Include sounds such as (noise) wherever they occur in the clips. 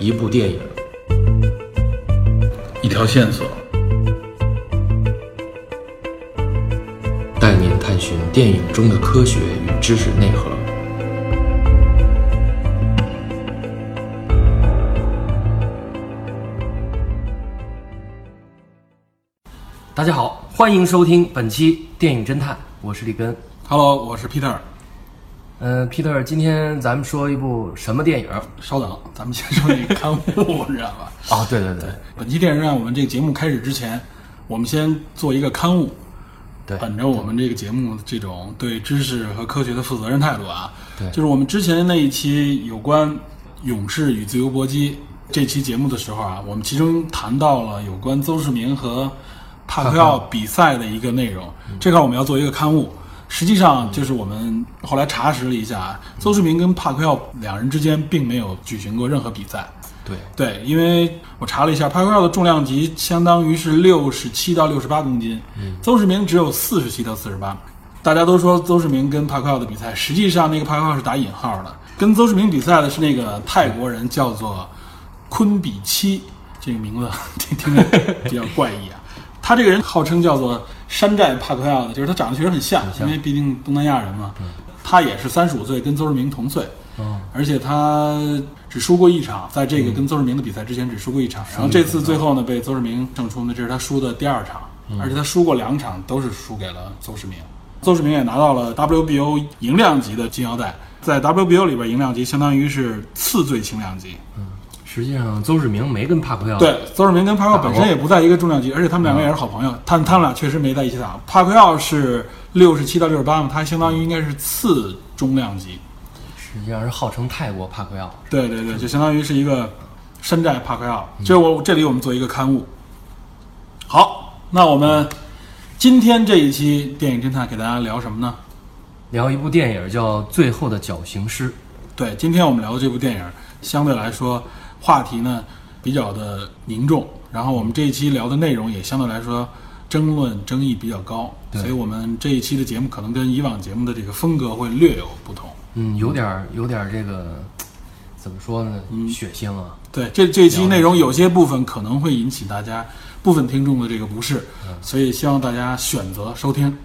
一部电影，一条线索，带您探寻电影中的科学与知识内核。大家好，欢迎收听本期电影侦探，我是李根。Hello，我是 Peter。嗯，Peter，今天咱们说一部什么电影？稍等，咱们先说那个刊物，你 (laughs) 知道吧？哦，对对对本期电影让我们这个节目开始之前，我们先做一个刊物，对，本着我们这个节目这种对知识和科学的负责任态度啊，对就是我们之前那一期有关勇士与自由搏击这期节目的时候啊，我们其中谈到了有关邹市明和帕克奥比赛的一个内容，这块我们要做一个刊物。实际上，就是我们后来查实了一下，邹市明跟帕奎奥两人之间并没有举行过任何比赛。对对，因为我查了一下，帕奎奥的重量级相当于是六十七到六十八公斤，邹市明只有四十七到四十八。大家都说邹市明跟帕奎奥的比赛，实际上那个帕奎奥是打引号的，跟邹市明比赛的是那个泰国人，叫做昆比七，这个名字听 (laughs) 听着比较怪异啊。他这个人号称叫做山寨帕克奥的，就是他长得确实很像，因为毕竟东南亚人嘛。他也是三十五岁，跟邹市明同岁。嗯，而且他只输过一场，在这个跟邹市明的比赛之前只输过一场，然后这次最后呢被邹市明胜出呢，这是他输的第二场，而且他输过两场都是输给了邹市明，邹市明也拿到了 WBO 银量级的金腰带，在 WBO 里边银量级相当于是次最轻量级，实际上邹市明没跟帕克奥对，邹市明跟帕克奥本身也不在一个重量级，而且他们两个也是好朋友，他他们俩确实没在一起打。帕克奥是六十七到六十八嘛，他相当于应该是次中量级，实际上是号称泰国帕克奥。对对对，就相当于是一个山寨帕克奥。这我这里我们做一个刊物。好，那我们今天这一期电影侦探给大家聊什么呢？聊一部电影叫《最后的绞刑师》。对，今天我们聊的这部电影相对来说话题呢比较的凝重，然后我们这一期聊的内容也相对来说争论争议比较高，所以我们这一期的节目可能跟以往节目的这个风格会略有不同。嗯，有点儿有点儿这个怎么说呢？嗯血腥啊。对，这这一期内容有些部分可能会引起大家部分听众的这个不适，所以希望大家选择收听，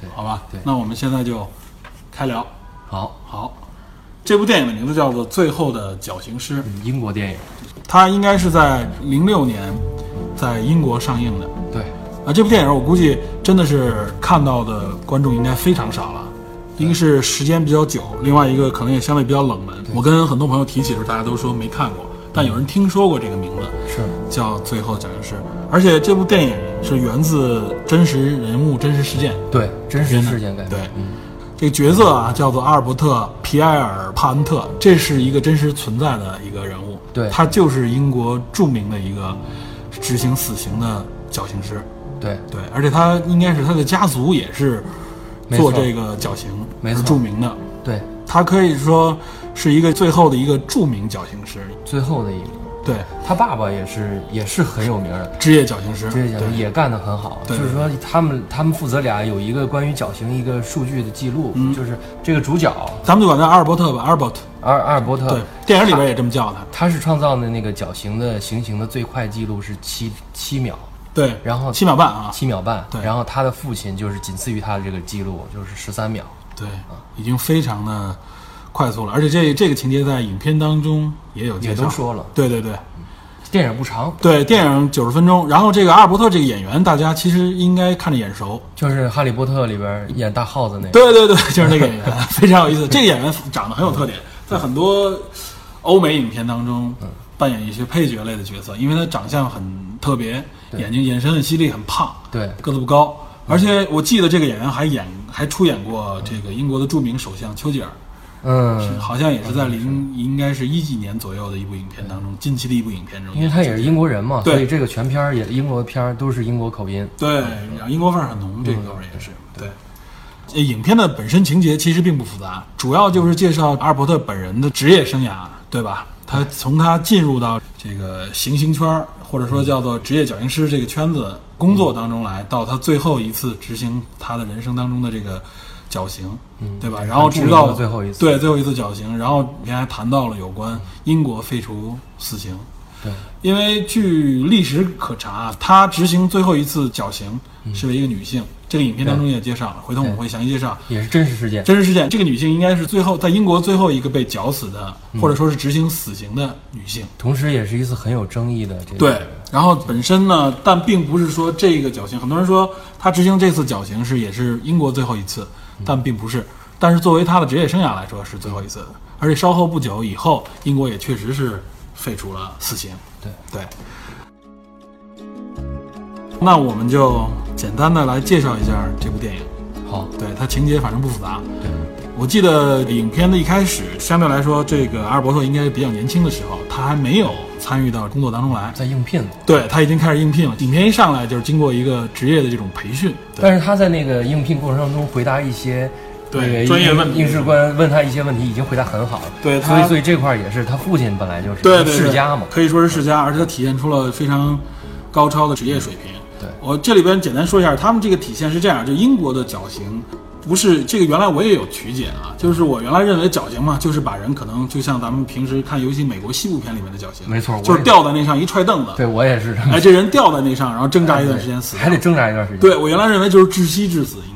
对，好吧？对那我们现在就开聊。好，好，这部电影的名字叫做《最后的绞刑师》，嗯英国电影。它应该是在零六年在英国上映的。对，啊，这部电影我估计真的是看到的观众应该非常少了，一个是时间比较久，另外一个可能也相对比较冷门。我跟很多朋友提起的时候，大家都说没看过，但有人听说过这个名字，是叫《最后的绞刑师》，而且这部电影是源自真实人物、真实事件。对真实事件改编。对嗯，这个角色啊，叫做阿尔伯特·皮埃尔·帕恩特，这是一个真实存在的一个人物。对他就是英国著名的一个执行死刑的绞刑师。对，对，而且他应该是他的家族也是做这个绞刑，没错著名的。对，他可以说是一个最后的一个著名绞刑师。最后的一个，对，他爸爸也是也是很有名的。职业绞刑师。职业绞刑也干得很好，就是说他们他们父子俩有一个关于绞刑一个数据的记录，嗯就是这个主角咱们就管他阿尔伯特吧，阿尔伯特。阿尔阿尔伯特，对，电影里边也这么叫他。他是创造的那个绞刑的行刑的最快记录是七七秒，对，然后七秒半啊。七秒半，对然后他的父亲就是仅次于他的这个记录，就是十三秒。对，已经非常的快速了，而且这这个情节在影片当中也有介绍。也都说了，对对对。电影不长，对，电影九十分钟，然后这个阿尔伯特这个演员，大家其实应该看着眼熟。就是《哈利波特》里边演大耗子那个。对对对，(laughs) 就是那个演员，非常有意思。这个演员长得很有特点，在很多欧美影片当中扮演一些配角类的角色，因为他长相很特别，眼睛眼神很犀利，很胖，对。个子不高。而且我记得这个演员还演还出演过这个英国的著名首相丘吉尔，嗯，好像也是在零应该是一几年左右的一部影片当中，近期的一部影片中，因为他也是英国人嘛，对所以这个全片儿也英国片儿都是英国口音。对，然后英国范儿很浓，这个味儿也是对。呃影片的本身情节其实并不复杂，主要就是介绍阿尔伯特本人的职业生涯，对吧？他从他进入到这个行刑圈儿，或者说叫做职业绞刑师这个圈子工作当中来，到他最后一次执行他的人生当中的这个绞刑，嗯对吧？然后直到最后一次对最后一次绞刑，然后里面还谈到了有关英国废除死刑，对，因为据历史可查，他执行最后一次绞刑是为一个女性，这个影片当中也介绍了，回头我们会详细介绍。也是真实事件。真实事件，这个女性应该是最后在英国最后一个被绞死的，或者说是执行死刑的女性。同时，也是一次很有争议的这个。对，然后本身呢，但并不是说这个绞刑，很多人说他执行这次绞刑是也是英国最后一次，但并不是。但是作为他的职业生涯来说是最后一次，而且稍后不久以后，英国也确实是废除了死刑。对对。那我们就简单的来介绍一下这部电影。好，对它情节反正不复杂。对，我记得影片的一开始，相对来说，这个阿尔伯特应该比较年轻的时候，他还没有参与到工作当中来。在应聘了。对他已经开始应聘了。影片一上来就是经过一个职业的这种培训。但是他在那个应聘过程当中回答一些对专业问题应试官问他一些问题，已经回答很好了。对他所以所以这块儿也是他父亲本来就是对世家嘛。可以说是世家，而且他体现出了非常高超的职业水平。对我这里边简单说一下，他们这个体现是这样：就英国的绞刑。不是这个，原来我也有曲解啊，就是我原来认为绞刑嘛，就是把人可能就像咱们平时看尤其美国西部片里面的绞刑，没错就是吊在那上一踹凳子，对我也是哎，这人吊在那上，然后挣扎一段时间死掉，(laughs) 还得挣扎一段时间。对我原来认为就是窒息致死，应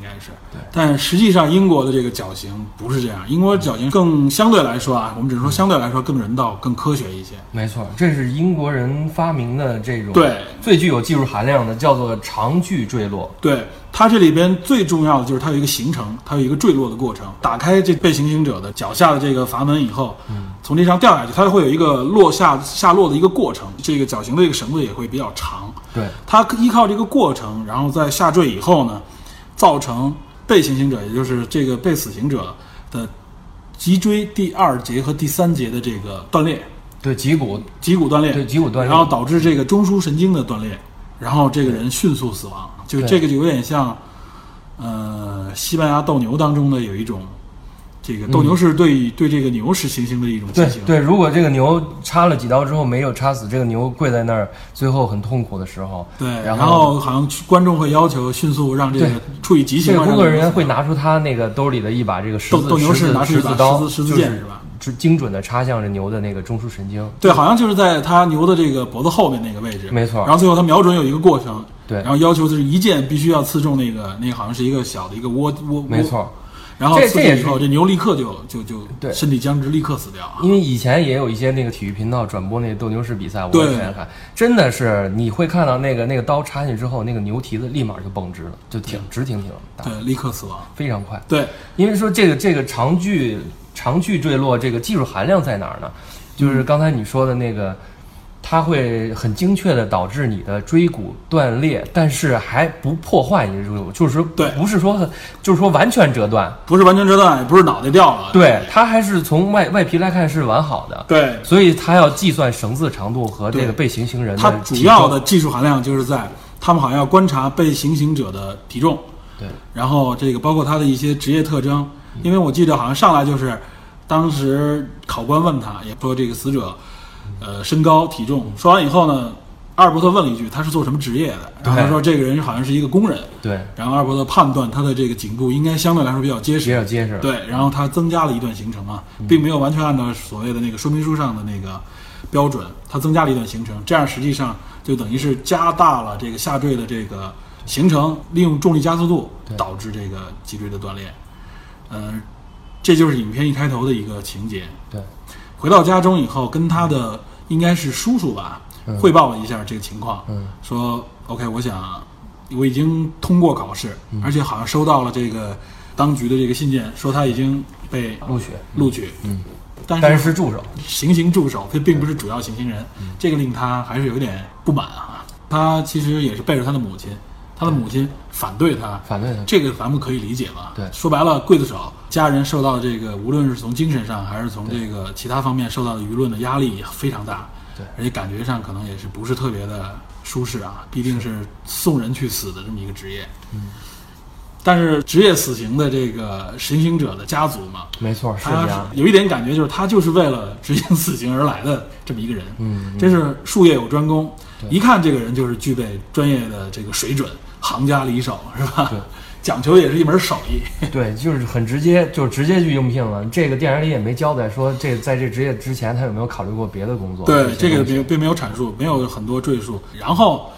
该是。但实际上英国的这个绞刑不是这样，英国绞刑更相对来说啊，我们只是说相对来说更人道、更科学一些。没错，这是英国人发明的这种对最具有技术含量的，叫做长距坠落。对它这里边最重要的就是它有一个行程，它有一个坠落的过程。打开这被行刑者的脚下的这个阀门以后，嗯从这上掉下去，它会有一个落下下落的一个过程。这个绞刑的这个绳子也会比较长，对，它依靠这个过程，然后在下坠以后呢，造成被行刑者，也就是这个被死刑者的脊椎第二节和第三节的这个断裂，对脊骨，脊骨断裂，对脊骨断裂。然后导致这个中枢神经的断裂，然后这个人迅速死亡。就这个就有点像，呃，西班牙斗牛当中的有一种，这个斗牛士对、对这个牛是行刑的一种对进行。对，如果这个牛插了几刀之后没有插死，这个牛跪在那儿，最后很痛苦的时候，对然然后好像观众会要求迅速让这个对处以极刑个工作人员会拿出他那个兜里的一把这个十字斗斗牛士十字拿出一把十字刀，十字十字就是剑是吧？是精准的插向着牛的那个中枢神经。对，好像就是在他牛的这个脖子后面那个位置，没错然后最后他瞄准有一个过程，对然后要求就是一箭必须要刺中那个那个好像是一个小的一个窝窝，窝，没错，然后刺这这也是进以后，这牛立刻就就就对身体僵直，立刻死掉啊。因为以前也有一些那个体育频道转播那斗牛士比赛，我对也看看，真的是你会看到那个那个刀插进去之后，那个牛蹄子立马就绷直了，就挺直挺挺的，对，立刻死亡。非常快。对，因为说这个这个长距长距坠落这个技术含量在哪儿呢？就是刚才你说的那个，它会很精确的导致你的椎骨断裂，但是还不破坏你的椎骨，就是说对不是说很就是说完全折断，不是完全折断，也不是脑袋掉了。对，它还是从外外皮来看是完好的。对，所以它要计算绳子长度和这个被行刑人的它体主要的技术含量就是在他们好像要观察被行刑者的体重，对。然后这个包括他的一些职业特征，因为我记得好像上来就是，当时考官问他，也说这个死者，呃，身高体重，说完以后呢，阿尔伯特问了一句他是做什么职业的，然后他说这个人好像是一个工人，对。然后阿尔伯特判断他的这个颈部应该相对来说比较结实比，较结实。对，然后他增加了一段行程啊，并没有完全按照所谓的那个说明书上的那个标准，他增加了一段行程，这样实际上就等于是加大了这个下坠的这个行程，利用重力加速度导致这个脊椎的断裂。嗯、这就是影片一开头的一个情节。对。回到家中以后，跟他的应该是叔叔吧，嗯。汇报了一下这个情况，嗯。说 OK，我想我已经通过考试，嗯。而且好像收到了这个当局的这个信件，说他已经被录取，录取，嗯，但但是是助手。行刑助手，他并不是主要行刑人，嗯。这个令他还是有点不满啊。他其实也是背着他的母亲，他的母亲反对他，反对他。这个咱们可以理解吧？对。说白了，刽子手家人受到这个，无论是从精神上还是从这个其他方面受到的舆论的压力也非常大，对。而且感觉上可能也是不是特别的舒适啊，毕竟是送人去死的这么一个职业。嗯，但是职业死刑的这个神行刑者的家族嘛，没错，是他这样。有一点感觉，就是他就是为了执行死刑而来的这么一个人，嗯，真是术业有专攻，一看这个人就是具备专业的这个水准，行家里手是吧？对，讲求也是一门手艺。(laughs) 对，就是很直接，就直接去应聘了。这个电影里也没交代说这在这职业之前他有没有考虑过别的工作。对，这个并并没有阐述，没有很多赘述。然后，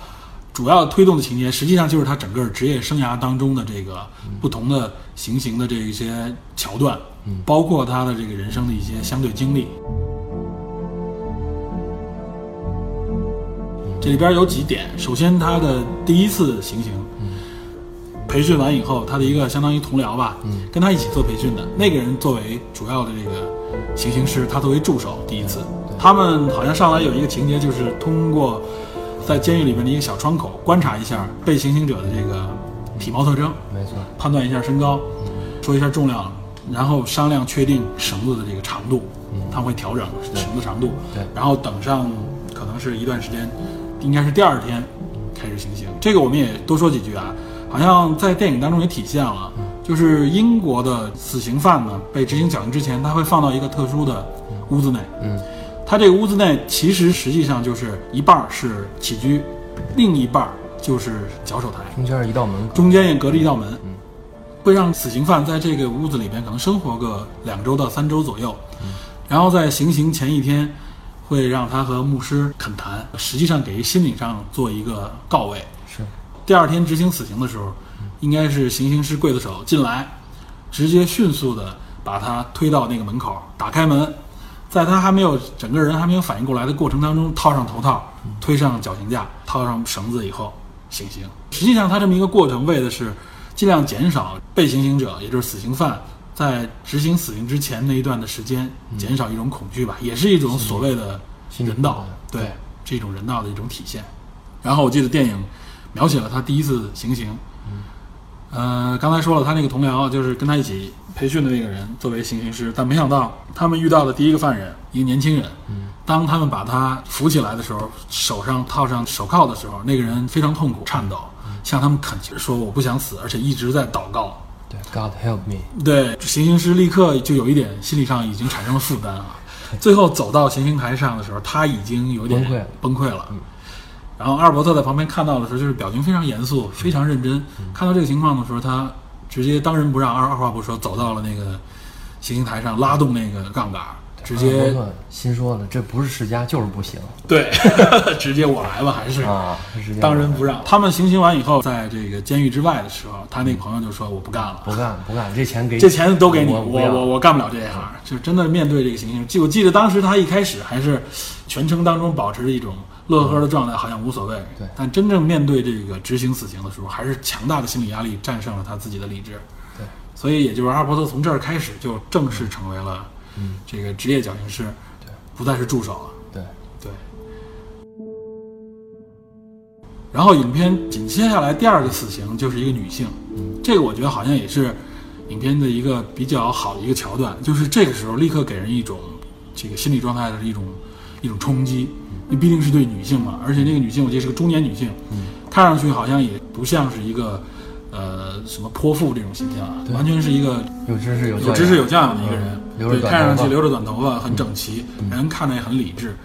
主要推动的情节实际上就是他整个职业生涯当中的这个不同的行刑的这一些桥段，包括他的这个人生的一些相对经历。这里边有几点，首先他的第一次行刑，培训完以后，他的一个相当于同僚吧，跟他一起做培训的。那个人作为主要的这个行刑师，他作为助手，第一次，他们好像上来有一个情节，就是通过在监狱里面的一个小窗口观察一下被行刑者的这个体貌特征，没错，判断一下身高，说一下重量，然后商量确定绳子的这个长度，他会调整绳子长度，对。然后等上可能是一段时间，应该是第二天开始行刑。这个我们也多说几句啊，好像在电影当中也体现了，就是英国的死刑犯呢被执行绞刑之前，他会放到一个特殊的屋子内，嗯，他这个屋子内其实实际上就是一半儿是起居，另一半儿就是脚手台。中间是一道门，中间也隔着一道门，会让死刑犯在这个屋子里边可能生活个两周到三周左右，然后在行刑前一天，会让他和牧师恳谈，实际上给心理上做一个告慰。是第二天执行死刑的时候，应该是行刑师刽子手进来，直接迅速的把他推到那个门口，打开门，在他还没有整个人还没有反应过来的过程当中，套上头套，推上绞刑架，套上绳子以后行刑。实际上，他这么一个过程为的是尽量减少被行刑者，也就是死刑犯。在执行死刑之前那一段的时间，减少一种恐惧吧，也是一种所谓的人道，对对，这种人道的一种体现。然后我记得电影描写了他第一次行刑，呃，刚才说了，他那个同僚就是跟他一起培训的那个人作为行刑师，但没想到他们遇到的第一个犯人，一个年轻人，当他们把他扶起来的时候，手上套上手铐的时候，那个人非常痛苦、颤抖，向他们恳求说：“我不想死，而且一直在祷告。”对，God help me，对，行刑师立刻就有一点心理上已经产生了负担啊。最后走到行刑台上的时候，他已经有点崩溃了崩溃了。然后阿尔伯特在旁边看到的时候，就是表情非常严肃，非常认真。看到这个情况的时候，他直接当仁不让，二二话不说，走到了那个行刑台上，拉动那个杠杆，直阿接伯特心说了，这不是世家就是不行对，(laughs) 直接我来吧，还是啊，当仁不让。他们行刑完以后，在这个监狱之外的时候，他那个朋友就说：“我不干了。”不干不干，这钱给你这钱都给你，我我我我干不了这一行，就真的面对这个行刑。记我记得当时他一开始还是全程当中保持着一种乐呵的状态，好像无所谓。对但真正面对这个执行死刑的时候，还是强大的心理压力战胜了他自己的理智。对，所以也就是阿尔伯特从这儿开始就正式成为了嗯。这个职业绞刑师，对，不再是助手了。对，对。然后影片紧接下来第二个死刑就是一个女性，嗯。这个我觉得好像也是影片的一个比较好的一个桥段，就是这个时候立刻给人一种这个心理状态的一种一种冲击，因为毕竟是对女性嘛，而且那个女性我记得是个中年女性，嗯。看上去好像也不像是一个呃什么泼妇这种形象啊，完全是一个有知识有有知识有教养的一个人对，看上去留着短头发，很整齐，人看着也很理智。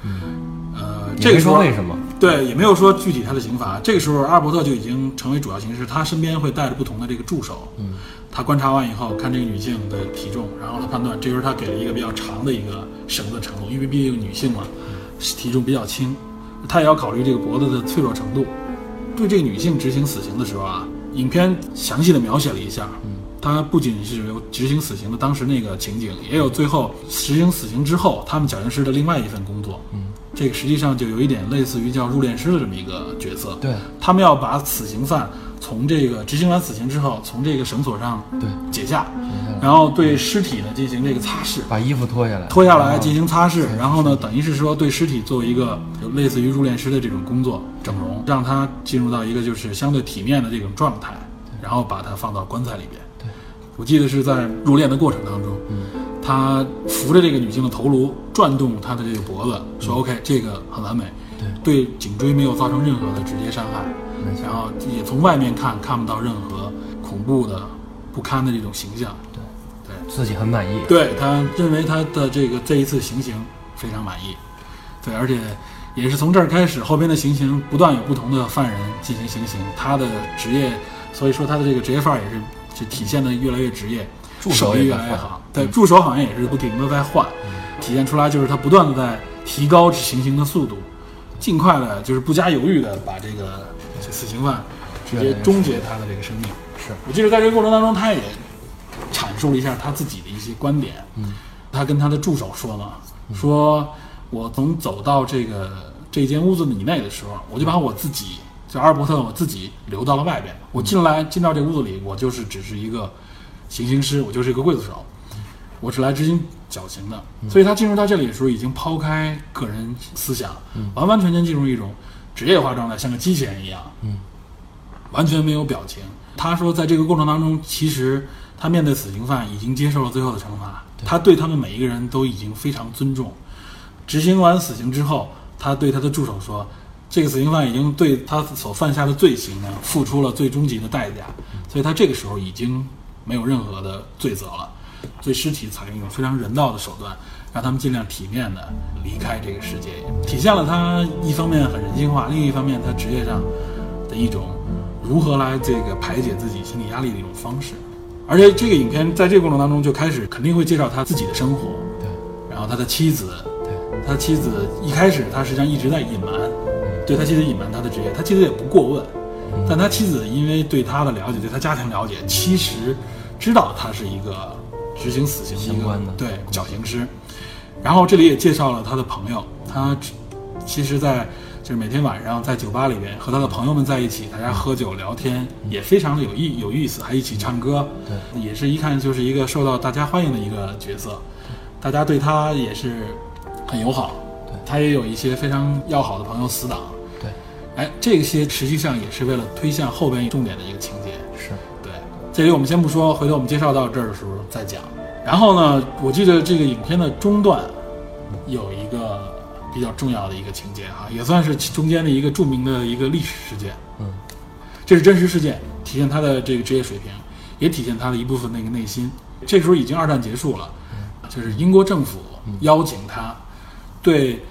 呃，这个时候说为什么，对，也没有说具体他的刑罚。这个时候，阿尔伯特就已经成为主要刑事，他身边会带着不同的这个助手。嗯，他观察完以后，看这个女性的体重，然后他判断，这时候他给了一个比较长的一个绳子长度，因为毕竟女性嘛，体重比较轻，他也要考虑这个脖子的脆弱程度。对这个女性执行死刑的时候啊，影片详细的描写了一下。嗯，他不仅是有执行死刑的当时那个情景，也有最后执行死刑之后他们绞刑师的另外一份工作。嗯，这个实际上就有一点类似于叫入殓师的这么一个角色。对他们要把死刑犯从这个执行完死刑之后，从这个绳索上对，解下，然后对尸体呢进行这个擦拭。把衣服脱下来，脱下来进行擦拭，然后呢，等于是说对尸体做一个有类似于入殓师的这种工作整容，让他进入到一个就是相对体面的这种状态，然后把它放到棺材里边。对，我记得是在入殓的过程当中，嗯，他扶着这个女性的头颅，转动她的这个脖子，说 OK，这个很完美，嗯对。对颈椎没有造成任何的直接伤害，然后也从外面看看不到任何恐怖的、不堪的这种形象。对对，自己很满意，对他认为他的这个这一次行刑非常满意，对，而且也是从这儿开始，后边的行刑不断有不同的犯人进行行刑，他的职业所以说他的这个职业范儿也是就体现的越来越职业，助手也越来越好。对，助手好像也是不停的在换，体现出来就是他不断的在提高行刑的速度，尽快的就是不加犹豫的把这个这死刑犯直接终结他的这个生命。是我记得在这个过程当中，他也阐述了一下他自己的一些观点。嗯，他跟他的助手说了，说我从走到这个这间屋子以内的时候，我就把我自己，就阿尔伯特我自己留到了外边。我进来进到这屋子里，我就是只是一个行刑师，我就是一个刽子手，我是来执行绞刑的。所以他进入到这里的时候，已经抛开个人思想，完完全全进入一种职业化状态，像个机器人一样。嗯，完全没有表情。他说，在这个过程当中，其实他面对死刑犯已经接受了最后的惩罚，他对他们每一个人都已经非常尊重。执行完死刑之后，他对他的助手说：“这个死刑犯已经对他所犯下的罪行呢，付出了最终极的代价，所以他这个时候已经没有任何的罪责了。对尸体采用一种非常人道的手段，让他们尽量体面的离开这个世界，体现了他一方面很人性化，另一方面他职业上的一种如何来这个排解自己心理压力的一种方式。而且这个影片在这个过程当中就开始肯定会介绍他自己的生活，对然后他的妻子，对，他妻子一开始他实际上一直在隐瞒，对他妻子隐瞒他的职业，他妻子也不过问，但他妻子因为对他的了解，对他家庭了解，其实知道他是一个执行死刑的一个相关的对绞刑师。然后这里也介绍了他的朋友，他其实，在就是每天晚上在酒吧里边和他的朋友们在一起，大家喝酒聊天，也非常的有意有意思，还一起唱歌，对，也是一看就是一个受到大家欢迎的一个角色，大家对他也是很友好，对。他也有一些非常要好的朋友死党，对，哎，这些实际上也是为了推向后边重点的一个情节，是。对，这里我们先不说，回头我们介绍到这儿的时候再讲。然后呢，我记得这个影片的中段有一个比较重要的一个情节啊，也算是其中间的一个著名的一个历史事件。嗯，这是真实事件，体现他的这个职业水平，也体现他的一部分那个内心。这时候已经二战结束了，就是英国政府邀请他对，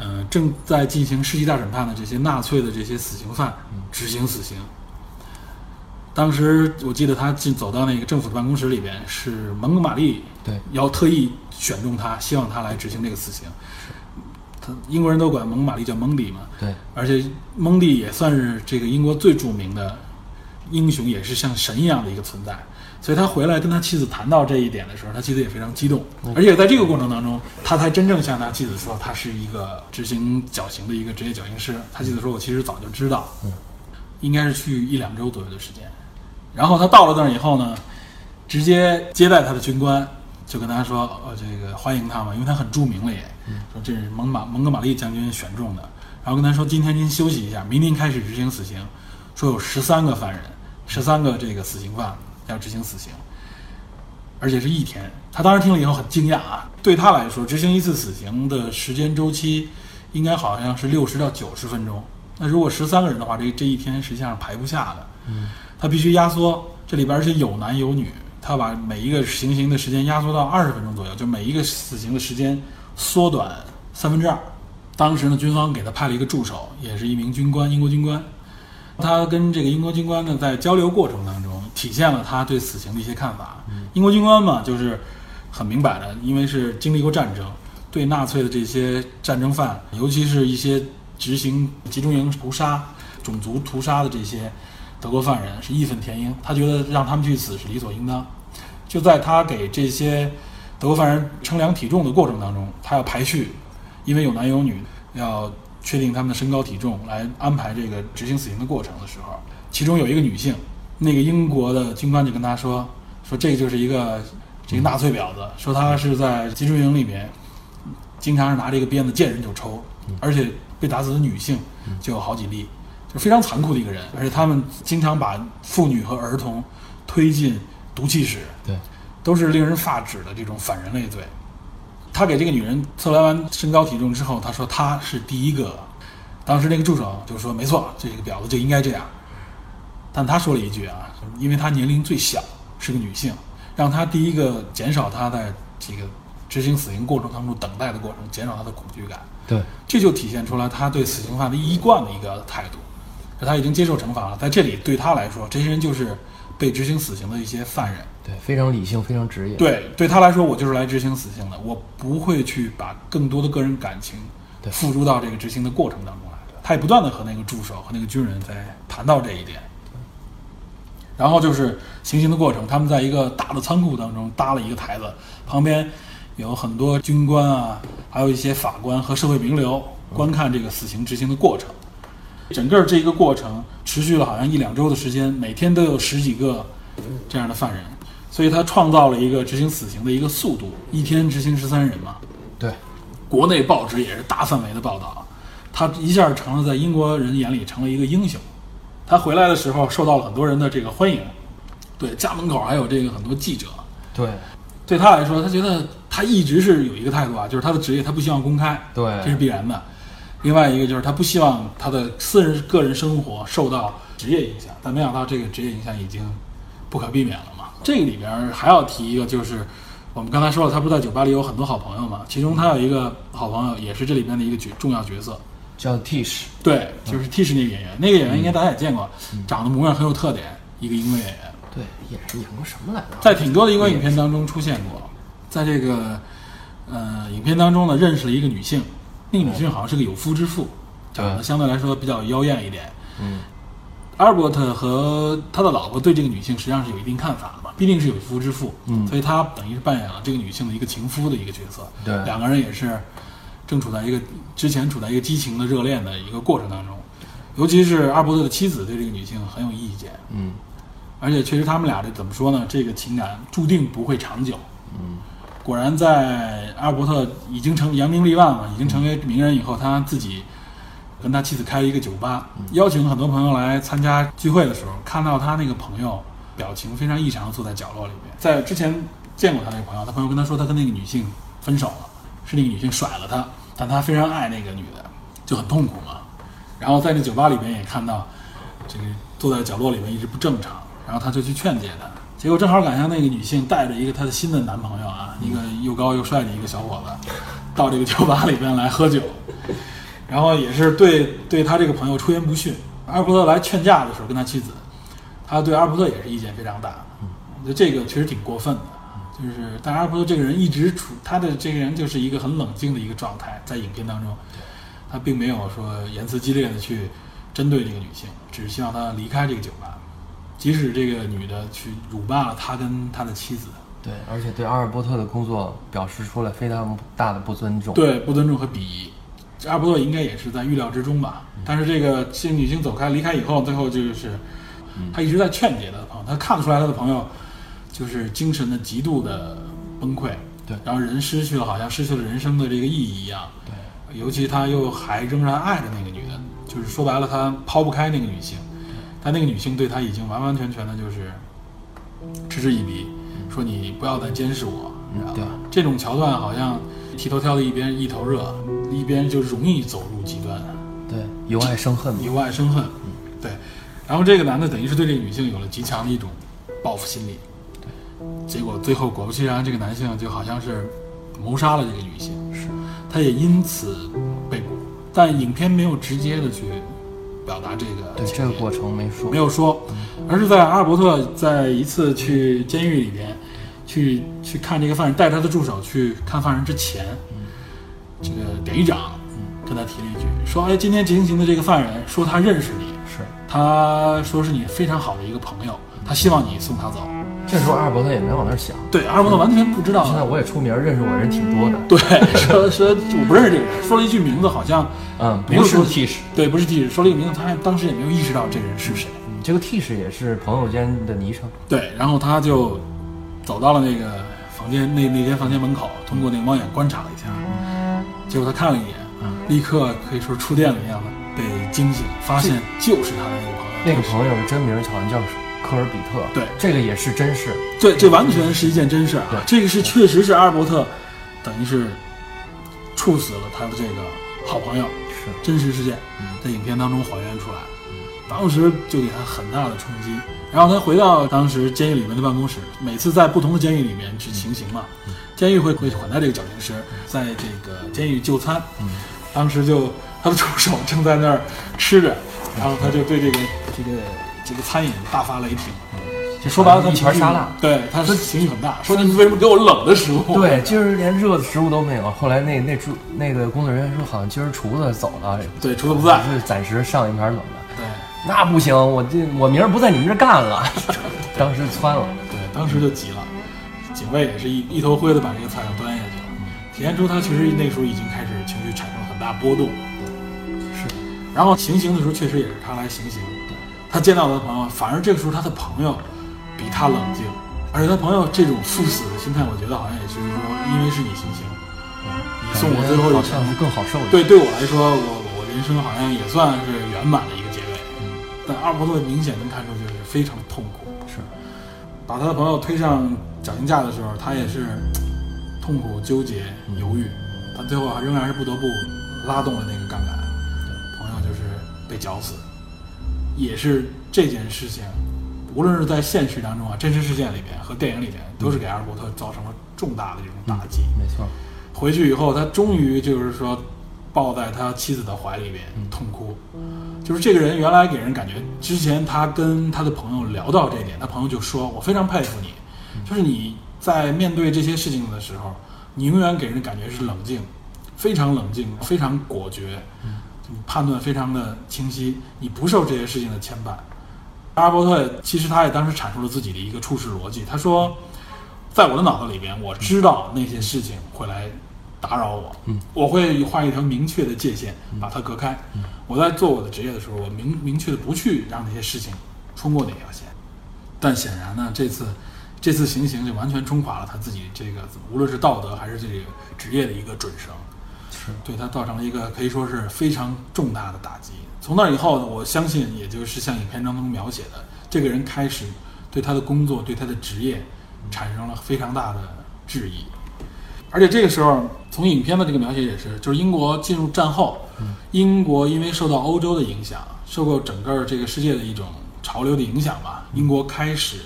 呃，正在进行世纪大审判的这些纳粹的这些死刑犯执行死刑。当时我记得他进走到那个政府的办公室里边，是蒙哥马利对要特意选中他，希望他来执行这个死刑。他英国人都管蒙哥马利叫蒙迪嘛，对，而且蒙蒂也算是这个英国最著名的英雄，也是像神一样的一个存在。所以他回来跟他妻子谈到这一点的时候，他妻子也非常激动。而且在这个过程当中，他才真正向他妻子说，他是一个执行绞刑的一个职业绞刑师。他妻子说：“我其实早就知道，应该是去一两周左右的时间。”然后他到了那儿以后呢，直接接待他的军官，就跟他说：“呃，这个欢迎他嘛，因为他很著名了也，说这是蒙马蒙哥马利将军选中的。然后跟他说，今天您休息一下，明天开始执行死刑。说有十三个犯人，十三个这个死刑犯要执行死刑，而且是一天。他当时听了以后很惊讶啊，对他来说，执行一次死刑的时间周期应该好像是六十到九十分钟。那如果十三个人的话，这这一天实际上是排不下的。他必须压缩，这里边而且有男有女，他把每一个行刑的时间压缩到二十分钟左右，就每一个死刑的时间缩短三分之二。当时呢，军方给他派了一个助手，也是一名军官，英国军官。他跟这个英国军官呢，在交流过程当中，体现了他对死刑的一些看法。英国军官嘛，就是很明摆的，因为是经历过战争，对纳粹的这些战争犯，尤其是一些执行集中营屠杀、种族屠杀的这些德国犯人，是义愤填膺。他觉得让他们去死是理所应当。就在他给这些德国犯人称量体重的过程当中，他要排序，因为有男有女，要确定他们的身高体重，来安排这个执行死刑的过程的时候，其中有一个女性，那个英国的军官就跟他说，说这就是一个这个纳粹婊子，说他是在集中营里面，经常是拿着一个鞭子见人就抽，而且被打死的女性就有好几例，就非常残酷的一个人，而且他们经常把妇女和儿童推进毒气室，对，都是令人发指的这种反人类罪。他给这个女人测量完身高体重之后，他说她是第一个。当时那个助手就说：“没错，这个婊子就应该这样。”但他说了一句啊，因为她年龄最小，是个女性，让她第一个减少她在这个执行死刑过程当中等待的过程，减少她的恐惧感。对，这就体现出来他对死刑犯的一贯的一个态度。他已经接受惩罚了。在这里对他来说，这些人就是被执行死刑的一些犯人。对，非常理性，非常职业。对，对他来说，我就是来执行死刑的，我不会去把更多的个人感情付诸到这个执行的过程当中来。他也不断的和那个助手和那个军人在谈到这一点。然后就是行刑的过程，他们在一个大的仓库当中搭了一个台子，旁边有很多军官啊，还有一些法官和社会名流观看这个死刑执行的过程。整个这一个过程持续了好像一两周的时间，每天都有十几个这样的犯人，所以他创造了一个执行死刑的一个速度，一天执行十三人嘛。对，国内报纸也是大范围的报道，他一下成了在英国人眼里成了一个英雄。他回来的时候受到了很多人的这个欢迎，对家门口还有这个很多记者。对，对他来说，他觉得他一直是有一个态度啊，就是他的职业他不希望公开，对这是必然的。另外一个就是他不希望他的私人个人生活受到职业影响，但没想到这个职业影响已经不可避免了嘛。这个里边还要提一个，就是我们刚才说了，他不是在酒吧里有很多好朋友嘛，其中他有一个好朋友也是这里边的一个角重要角色，叫 Tish。对，就是 Tish 那个演员，那个演员应该大家也见过，长得模样很有特点，一个英国演员。对，演演过什么来着？在挺多的英国影片当中出现过，在这个呃影片当中呢，认识了一个女性，那个女性好像是个有夫之妇，长得相对来说比较妖艳一点。嗯，阿尔伯特和他的老婆对这个女性实际上是有一定看法的嘛，毕竟是有夫之妇，嗯所以他等于是扮演了这个女性的一个情夫的一个角色。对两个人也是正处在一个之前处在一个激情的热恋的一个过程当中，尤其是阿尔伯特的妻子对这个女性很有意见，嗯，而且确实他们俩这怎么说呢？这个情感注定不会长久。嗯，果然在阿尔伯特已经成扬名立万了，已经成为名人以后，他自己跟他妻子开了一个酒吧，邀请很多朋友来参加聚会的时候，看到他那个朋友表情非常异常，坐在角落里面。在之前见过他那个朋友，他朋友跟他说他跟那个女性分手了，是那个女性甩了他，但他非常爱那个女的，就很痛苦嘛。然后在那酒吧里面也看到这个坐在角落里面一直不正常，然后他就去劝解他，结果正好赶上那个女性带着一个她的新的男朋友啊，一个又高又帅的一个小伙子，到这个酒吧里边来喝酒，然后也是对对他这个朋友出言不逊。阿尔伯特来劝架的时候，跟他妻子，他对阿尔伯特也是意见非常大，我觉得这个确实挺过分的。就是，但阿尔伯特这个人一直处他的这个人就是一个很冷静的一个状态，在影片当中，他并没有说言辞激烈的去针对这个女性，只是希望她离开这个酒吧，即使这个女的去辱骂了他跟他的妻子，对，而且对阿尔伯特的工作表示出了非常大的不尊重。对不尊重和鄙夷。这阿尔伯特应该也是在预料之中吧。但是这个这个女性走开离开以后，最后就是他一直在劝解他的朋友，他看得出来他的朋友就是精神的极度的崩溃，对然后人失去了好像失去了人生的这个意义一样。对，尤其他又还仍然爱着那个女的，就是说白了，他抛不开那个女性，但那个女性对他已经完完全全的就是嗤之以鼻，说你不要再监视我，你知道吧？对。这种桥段好像剃头挑的一边一头热，一边就容易走入极端，对，由爱生恨嘛。由爱生恨。对，然后这个男的等于是对这个女性有了极强的一种报复心理，结果最后果不其然，这个男性就好像是谋杀了这个女性，是，他也因此被捕，但影片没有直接的去表达这个对这个过程没说。没有说，而是在阿尔伯特在一次去监狱里边去去看这个犯人，带他的助手去看犯人之前，这个典狱长跟他提了一句，说：“哎，今天执行刑的这个犯人说他认识你，是，他说是你非常好的一个朋友，他希望你送他走。这时候阿尔伯特也没往那儿想。”对，阿尔伯特完全不知道。现在我也出名，认识我人挺多的。对，说说我不认识这个人，说了一句名字，好像嗯，不是 Tish，对，不是 T，说了一个名字，他当时也没有意识到这个人是谁。嗯这个 Tish 也是朋友间的昵称。对，然后他就走到了那个房间那那间房间门口，通过那个猫眼观察了一下，结果他看了一眼，立刻可以说触电了一样的被惊醒，发现就是他的那个朋友。那个朋友的真名好像叫科尔比特。对这个也是真事。对，这完全是一件真事啊！这个是确实是阿尔伯特，等于是处死了他的这个好朋友，是，真实事件在影片当中还原出来，当时就给他很大的冲击。然后他回到当时监狱里面的办公室，每次在不同的监狱里面去行刑嘛，监狱会会款待这个绞刑师，在这个监狱就餐。当时就他的助手正在那儿吃着，然后他就对这个这个这个餐饮大发雷霆。就说白了，他一盘沙拉，对，他是情绪很大，说你为什么给我冷的食物？(laughs) 对，今儿连热的食物都没有。后来那那厨那个工作人员说，好像今儿厨子走了，对，厨子不在，是暂时上一盘冷的。对，那不行，我这我明儿不在你们这干了，(laughs) 当时窜了，对，当时就急了。警卫也是一一头灰的把这个菜端下去了，体现出他其实那时候已经开始情绪产生了很大波动。是，然后行刑的时候确实也是他来行刑，他见到他的朋友，反而这个时候他的朋友。比他冷静，而且他朋友这种赴死的心态，我觉得好像也是说，因为是你行刑，你送我最后一程更好受。对，对我来说，我我人生好像也算是圆满的一个结尾。但阿尔伯特明显能看出就是非常痛苦。是，把他的朋友推上绞刑架的时候，他也是痛苦、纠结、犹豫。但最后仍然是不得不拉动了那个杠杆，朋友就是被绞死，也是这件事情。无论是在现实当中啊，真实事件里边和电影里边，都是给阿尔伯特造成了重大的这种打击。没错，回去以后，他终于就是说，抱在他妻子的怀里边痛哭。就是这个人原来给人感觉，之前他跟他的朋友聊到这点，他朋友就说：“我非常佩服你，就是你在面对这些事情的时候，你永远给人感觉是冷静，非常冷静，非常果决，判断非常的清晰，你不受这些事情的牵绊。”阿尔伯特其实他也当时阐述了自己的一个处事逻辑。他说，在我的脑子里边，我知道那些事情会来打扰我，嗯，我会画一条明确的界限，把它隔开。我在做我的职业的时候，我明明确的不去让那些事情冲过那条线。但显然呢，这次这次行刑就完全冲垮了他自己这个无论是道德还是这个职业的一个准绳，是对他造成了一个可以说是非常重大的打击。从那以后呢，我相信，也就是像影片当中描写的，这个人开始对他的工作、对他的职业产生了非常大的质疑。而且这个时候，从影片的这个描写也是，就是英国进入战后，英国因为受到欧洲的影响，受过整个这个世界的一种潮流的影响吧，英国开始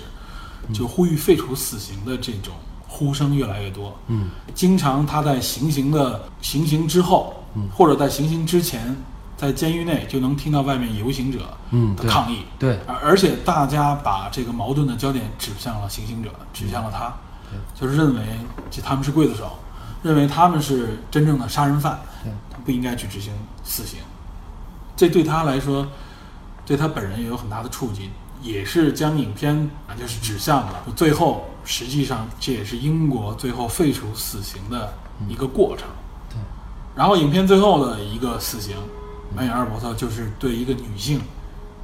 就呼吁废除死刑的这种呼声越来越多。嗯，经常他在行刑的行刑之后，嗯。或者在行刑之前。在监狱内就能听到外面游行者嗯的抗议，对，而且大家把这个矛盾的焦点指向了行刑者，指向了他，就是认为就他们是刽子手，认为他们是真正的杀人犯，他不应该去执行死刑。这对他来说，对他本人也有很大的触及，也是将影片啊就是指向了最后，实际上这也是英国最后废除死刑的一个过程。对，然后影片最后的一个死刑。扮演阿尔伯特就是对一个女性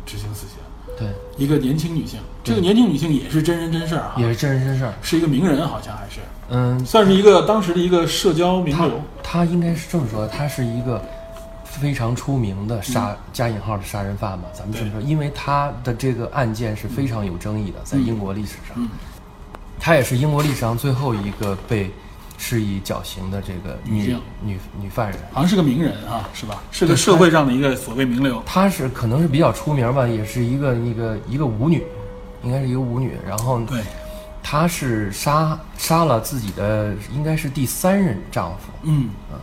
执行死刑，对。一个年轻女性，这个年轻女性也是真人真事儿也是真人真事儿，是一个名人，好像还是，嗯，算是一个当时的一个社交名流。他应该是这么说，他是一个非常出名的杀加引号的杀人犯嘛，咱们这么说，因为他的这个案件是非常有争议的，在英国历史上，他也是英国历史上最后一个被。施以绞刑的这个女女女犯人，好像是个名人啊，是吧？是个社会上的一个所谓名流。她是可能是比较出名吧，也是一个一个一个舞女，应该是一个舞女。然后，对，她是杀杀了自己的应该是第三任丈夫。嗯啊，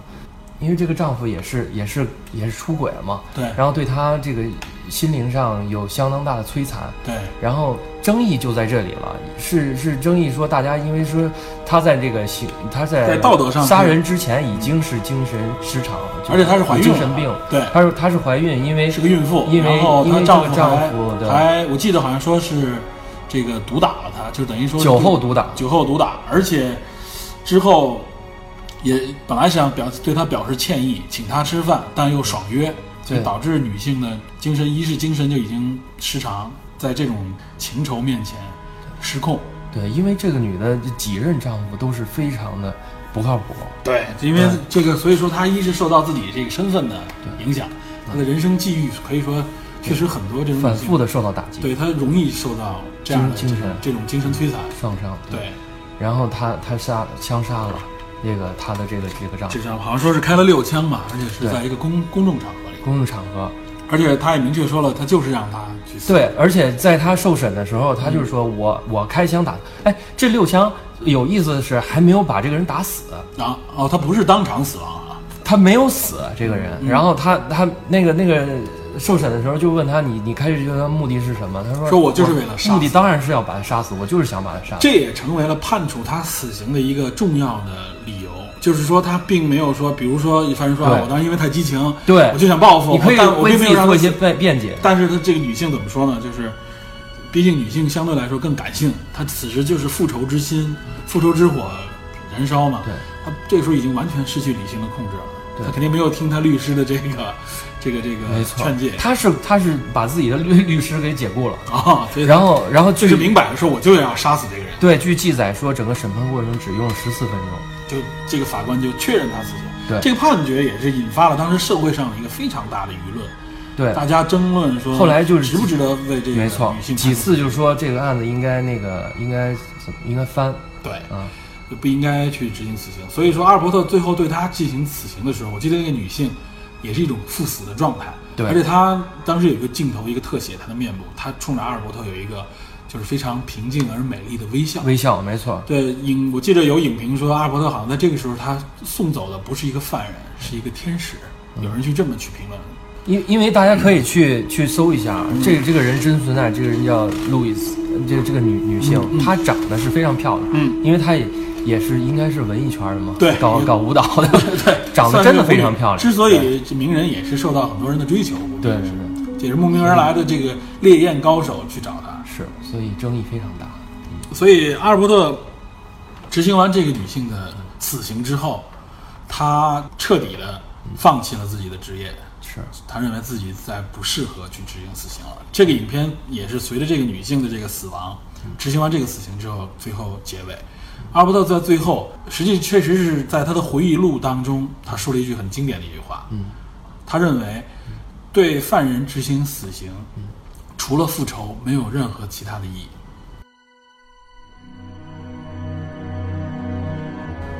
因为这个丈夫也是也是也是出轨了嘛。对。然后对她这个心灵上有相当大的摧残。对。然后。争议就在这里了，是是争议说大家因为说她在这个行她在在道德上杀人之前已经是精神失常，而且她是怀孕精神病，对，她是她是怀孕，因为是个孕妇，因为因为丈夫还我记得好像说是这个毒打了她，就等于说酒后毒打，酒后毒打，而且之后也本来想表对她表示歉意，请她吃饭，但又爽约，就导致女性的精神一是精神就已经失常。在这种情仇面前失控，对，因为这个女的几任丈夫都是非常的不靠谱，对，因为这个，所以说她一是受到自己这个身份的影响，她的人生际遇可以说确实很多这种反复的受到打击，对她容易受到这样的精神。这种精神摧残。创伤，对，然后她她杀枪杀了这个他的这个这个丈夫，这丈夫好像说是开了六枪吧，而且是在一个公公众场合里，公众场合。而且他也明确说了，他就是让他去死。对，而且在他受审的时候，他就是说我我开枪打。哎，这六枪有意思的是还没有把这个人打死啊！哦，他不是当场死亡啊，他没有死这个人。然后他他那个那个受审的时候就问他你你开始这个目的是什么？他说说我就是为了杀死目的当然是要把他杀死，我就是想把他杀死。这也成为了判处他死刑的一个重要的理由，就是说他并没有说，比如说犯人说啊我当时因为太激情，对我就想报复，你可以但我并没为自己做一些辩辩解。但是他这个女性怎么说呢？就是，毕竟女性相对来说更感性，她此时就是复仇之心，复仇之火燃烧嘛。对，她这个时候已经完全失去理性的控制了。对她肯定没有听她律师的这个这个这个没错劝诫，他是他是把自己的律 (laughs) 律师给解雇了，啊，所以然后然后据就是明摆着说我就要杀死这个人，对据记载说整个审判过程只用了十四分钟。就这个法官就确认他死刑。对这个判决也是引发了当时社会上的一个非常大的舆论，对，大家争论说后来就是值不值得为这个没错女，性几次就是说这个案子应该那个应该怎么应该翻对啊，就不应该去执行死刑。所以说，阿尔伯特最后对他进行死刑的时候，我记得那个女性也是一种赴死的状态。对而且他当时有一个镜头，一个特写他的面部，他冲着阿尔伯特有一个就是非常平静而美丽的微笑。微笑，没错，对影，我记得有影评说，阿尔伯特好像在这个时候他送走的不是一个犯人，是一个天使。有人去这么去评论。因因为大家可以去去搜一下，这个这个人真存在，这个人叫路易斯，这个这个女女性，她长得是非常漂亮，嗯，因为她也也是应该是文艺圈的嘛，对搞搞舞蹈的，(laughs) 对，长得真的非常漂亮。之所以这名人也是受到很多人的追求，对是也是慕名而来的这个烈焰高手去找他。是，所以争议非常大。所以阿尔伯特执行完这个女性的死刑之后，他彻底的放弃了自己的职业，是，他认为自己再不适合去执行死刑了。这个影片也是随着这个女性的这个死亡，执行完这个死刑之后，最后结尾。阿尔伯特在最后，实际确实是在他的回忆录当中，他说了一句很经典的一句话，嗯，他认为对犯人执行死刑，除了复仇，没有任何其他的意义。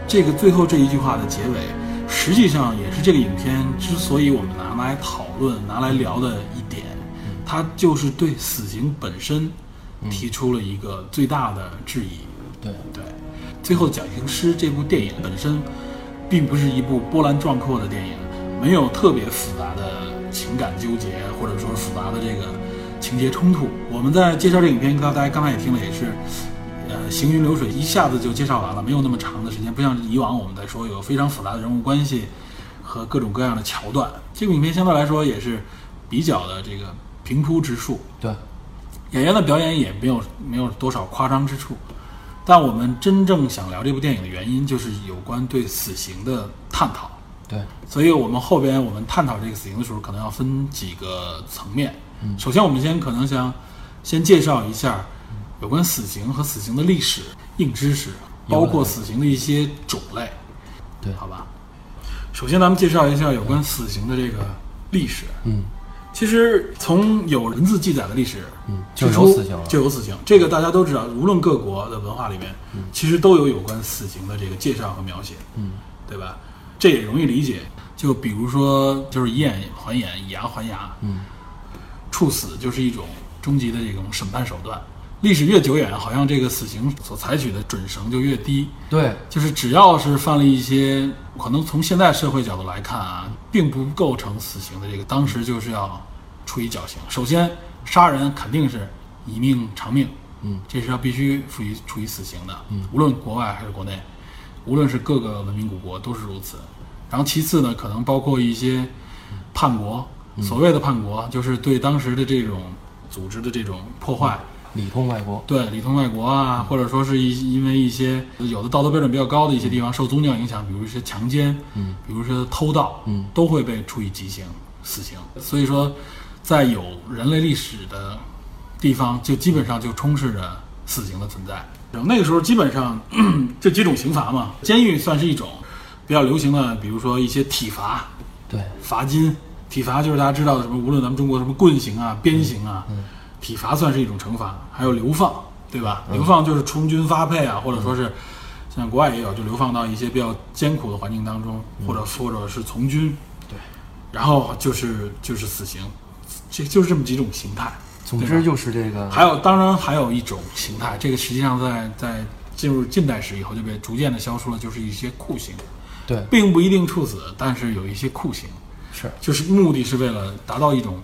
这个最后这一句话的结尾，实际上也是这个影片之所以我们拿来讨论、拿来聊的一点，它就是对死刑本身提出了一个最大的质疑。对对，最后《绞刑师》这部电影本身，并不是一部波澜壮阔的电影，没有特别复杂的情感纠结，或者说复杂的这个情节冲突。我们在介绍这影片，刚大家刚才也听了，也是，呃，行云流水，一下子就介绍完了，没有那么长的时间，不像以往我们在说有非常复杂的人物关系和各种各样的桥段。这个影片相对来说也是比较的这个平铺直述，对，演员的表演也没有没有多少夸张之处，但我们真正想聊这部电影的原因，就是有关对死刑的探讨。对，所以我们后边我们探讨这个死刑的时候，可能要分几个层面。嗯首先，我们先可能想先介绍一下有关死刑和死刑的历史、硬知识，包括死刑的一些种类，对好吧？首先，咱们介绍一下有关死刑的这个历史。嗯，其实从有文字记载的历史，嗯就有死刑了就有死刑。这个大家都知道，无论各国的文化里面，其实都有有关死刑的这个介绍和描写，嗯，对吧？这也容易理解。就比如说，就是以眼还眼，以牙还牙，嗯，处死就是一种终极的这种审判手段。历史越久远，好像这个死刑所采取的准绳就越低。对，就是只要是犯了一些可能从现在社会角度来看啊，并不构成死刑的这个，当时就是要处以绞刑。首先，杀人肯定是以命偿命，嗯，这是要必须处以处以死刑的，嗯，无论国外还是国内，无论是各个文明古国都是如此。然后其次呢，可能包括一些叛国，所谓的叛国就是对当时的这种组织的这种破坏。里通外国，对里通外国啊，或者说是一因为一些有的道德标准比较高的一些地方受宗教影响，比如一些强奸，嗯，比如说偷盗，嗯，都会被处以极刑、死刑。所以说，在有人类历史的地方，就基本上就充斥着死刑的存在。然后那个时候基本上 (clears throat) 这几种刑罚嘛，监狱算是一种比较流行的，比如说一些体罚、对，罚金。体罚就是大家知道的什么，无论咱们中国什么棍刑啊、鞭刑啊，体罚算是一种惩罚，还有流放，对吧？流放就是充军发配啊，或者说是像国外也有，就流放到一些比较艰苦的环境当中，或者或者是从军，对，然后就是就是死刑，这就是这么几种形态。总之就是这个，还有，当然还有一种形态，这个实际上在在进入近代史以后就被逐渐的消除了，就是一些酷刑，对，并不一定处死，但是有一些酷刑，是，就是目的是为了达到一种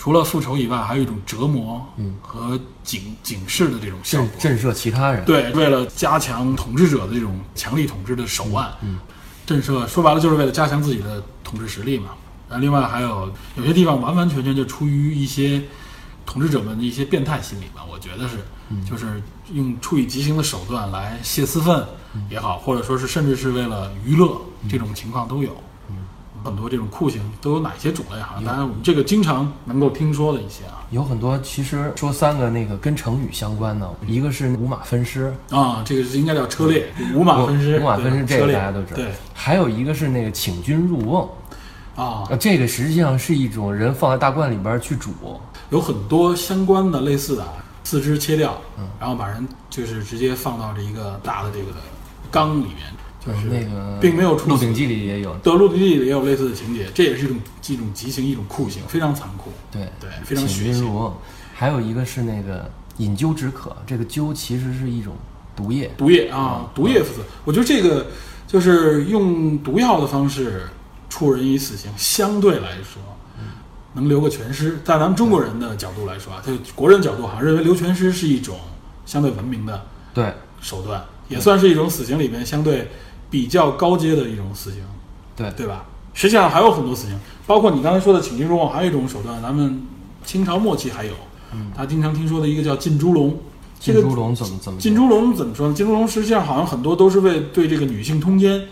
除了复仇以外，还有一种折磨嗯和警警示的这种效果。震震慑其他人。对，为了加强统治者的这种强力统治的手腕，震慑说白了就是为了加强自己的统治实力嘛。然后另外还有有些地方完完全全就出于一些统治者们的一些变态心理吧，我觉得是，就是用处以极刑的手段来泄私愤也好，或者说是甚至是为了娱乐，这种情况都有。很多这种酷刑都有哪些种类哈？当然，我们这个经常能够听说的一些啊。有很多，其实说三个那个跟成语相关的，一个是五马分尸，啊，这个是应该叫车裂，五马分尸，五马分尸这个大家都知道。对。还有一个是那个请君入瓮，啊，呃，这个实际上是一种人放在大罐里边去煮，有很多相关的类似的啊，四肢切掉，嗯。然后把人就是直接放到这一个大的这个缸里面，就是那个并没有处死鹿鼎记里也有，对，《鹿鼎记》里也有类似的情节，这也是一种一种极刑，一种酷刑，非常残酷。对对非常请血腥。还有一个是那个饮鸩止渴，这个鸩其实是一种毒液，毒液啊，毒液死，我觉得这个就是用毒药的方式处人以死刑，相对来说能留个全尸。在咱们中国人的角度来说啊，就国人角度好像认为留全尸是一种相对文明的对手段，也算是一种死刑里面相对比较高阶的一种死刑，对对吧？实际上还有很多死刑，包括你刚才说的请君入瓮，还有一种手段，咱们清朝末期还有，他经常听说的一个叫浸猪笼。这个进猪笼怎么怎么浸猪笼怎么说呢？浸猪笼实际上好像很多都是为对这个女性通奸，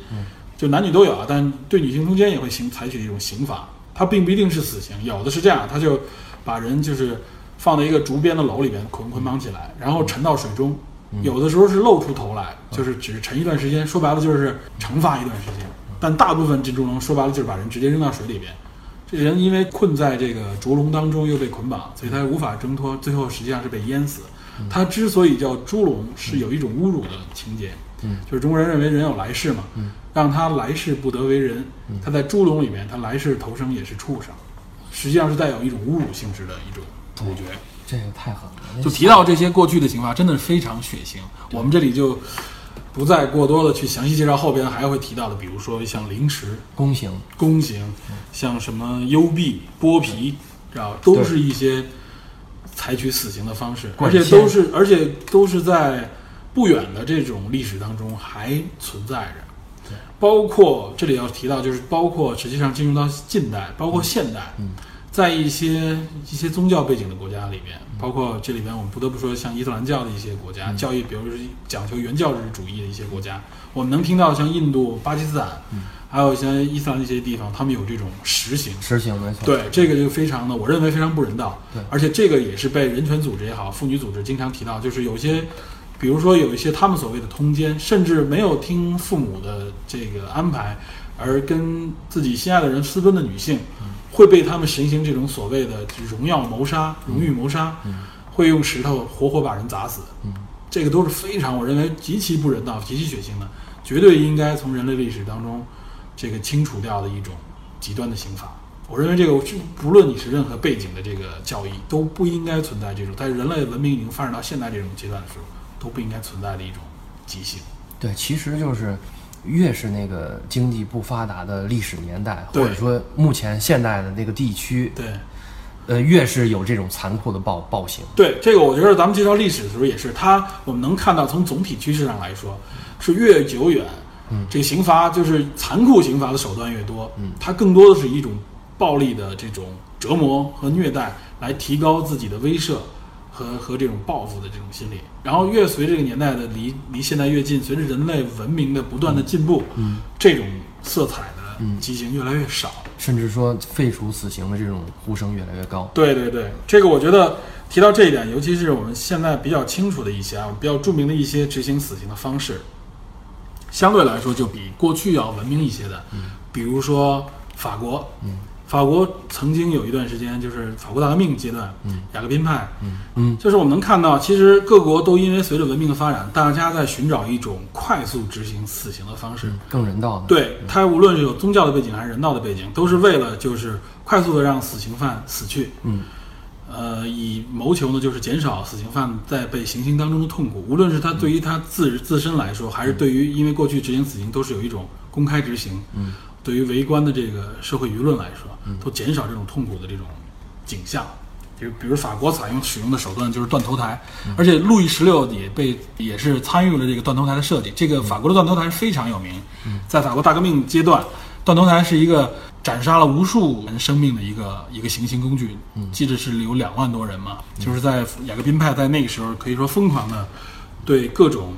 就男女都有啊，但对女性通奸也会行采取一种刑罚，它并不一定是死刑，有的是这样，他就把人就是放在一个竹编的篓里边捆捆绑起来，然后沉到水中，有的时候是露出头来，就是只是沉一段时间，说白了就是惩罚一段时间，但大部分浸猪笼说白了就是把人直接扔到水里边。这人因为困在这个竹笼当中又被捆绑，所以他无法挣脱，最后实际上是被淹死。他之所以叫猪笼，是有一种侮辱的情节，嗯。就是中国人认为人有来世嘛，让他来世不得为人，他在猪笼里面，他来世投生也是畜生，实际上是带有一种侮辱性质的一种处决。这个太狠了，就提到这些过去的刑罚，真的是非常血腥。我们这里就不再过多的去详细介绍后边还会提到的，比如说像凌迟、宫刑，宫刑，像什么幽闭、剥皮，知道都是一些采取死刑的方式，而且都是而且都是在不远的这种历史当中还存在着。包括这里要提到，就是包括实际上进入到近代，包括现代，在一些一些宗教背景的国家里面，包括这里边我们不得不说，像伊斯兰教的一些国家，教义比如说是讲求原教旨主义的一些国家，我们能听到像印度、巴基斯坦，还有一些伊斯兰的一些地方，他们有这种实行。实行没错，对，这个就非常的，我认为非常不人道。对。而且这个也是被人权组织也好，妇女组织经常提到，就是有些，比如说有一些他们所谓的通奸，甚至没有听父母的这个安排，而跟自己心爱的人私奔的女性，会被他们实行这种所谓的荣耀谋杀、荣誉谋杀，会用石头活活把人砸死。这个都是非常我认为极其不人道、极其血腥的，绝对应该从人类历史当中这个清除掉的一种极端的刑罚。我认为这个是不论你是任何背景的这个教义，都不应该存在这种在人类文明已经发展到现在这种阶段的时候，都不应该存在的一种极刑。对，其实就是越是那个经济不发达的历史年代，或者说目前现代的那个地区，对呃，越是有这种残酷的暴暴行。对，这个我觉得咱们介绍历史的时候也是，它我们能看到从总体趋势上来说，是越久远，嗯，这个刑罚就是残酷刑罚的手段越多，嗯，它更多的是一种暴力的这种折磨和虐待来提高自己的威慑。和和这种报复的这种心理，然后越随这个年代的离离现代越近，随着人类文明的不断的进步，嗯，这种色彩的畸形越来越少。甚至说废除死刑的这种呼声越来越高。对对对，这个我觉得提到这一点，尤其是我们现在比较清楚的一些啊，比较著名的一些执行死刑的方式，相对来说就比过去要文明一些的。嗯，比如说法国，嗯，法国曾经有一段时间就是法国大革命阶段，嗯，雅各宾派，嗯。嗯，就是我们能看到，其实各国都因为随着文明的发展，大家在寻找一种快速执行死刑的方式。更人道的。，对它无论是有宗教的背景还是人道的背景，都是为了就是快速的让死刑犯死去，嗯，呃，以谋求呢就是减少死刑犯在被行刑当中的痛苦。无论是他对于他自自身来说，还是对于因为过去执行死刑都是有一种公开执行，嗯，对于围观的这个社会舆论来说，都减少这种痛苦的这种景象。就比如法国采用使用的手段就是断头台，而且路易十六也被也是参与了这个断头台的设计。这个法国的断头台非常有名，在法国大革命阶段，断头台是一个斩杀了无数人生命的一个一个行刑工具。记得是有两万多人嘛，就是在雅各宾派在那个时候可以说疯狂的对各种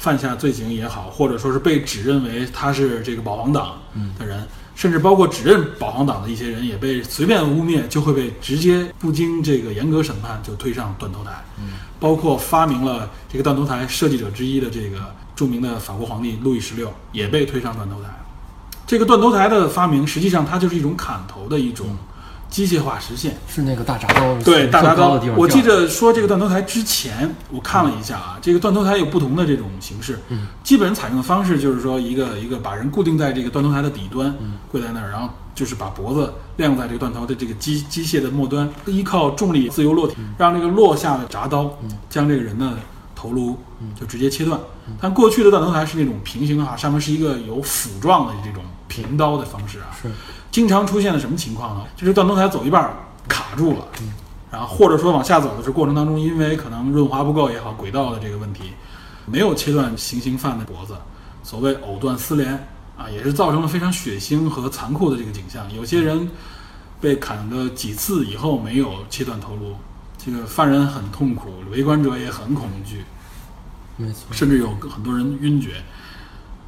犯下罪行也好，或者说是被指认为他是这个保皇党的人，甚至包括指认保皇党的一些人，也被随便污蔑，就会被直接不经这个严格审判就推上断头台。包括发明了这个断头台设计者之一的这个著名的法国皇帝路易十六也被推上断头台。这个断头台的发明，实际上它就是一种砍头的一种机械化实现。是那个大铡刀，对，大铡刀的地方。我记掉得说这个断头台之前，我看了一下啊，这个断头台有不同的这种形式。嗯，基本采用的方式就是说，一个一个把人固定在这个断头台的底端，跪在那儿，然后就是把脖子晾在这个断头的这个机机械的末端，依靠重力自由落体，让这个落下的铡刀将这个人的头颅就直接切断。但过去的断头台是那种平行的哈，上面是一个有斧状的这种平刀的方式啊。是经常出现的什么情况呢？就是断头台走一半儿卡住了，然后或者说往下走的是过程当中，因为可能润滑不够也好，轨道的这个问题，没有切断行刑犯的脖子，所谓藕断丝连啊，也是造成了非常血腥和残酷的这个景象。有些人被砍个几次以后没有切断头颅，这个犯人很痛苦，围观者也很恐惧，没错，甚至有很多人晕厥。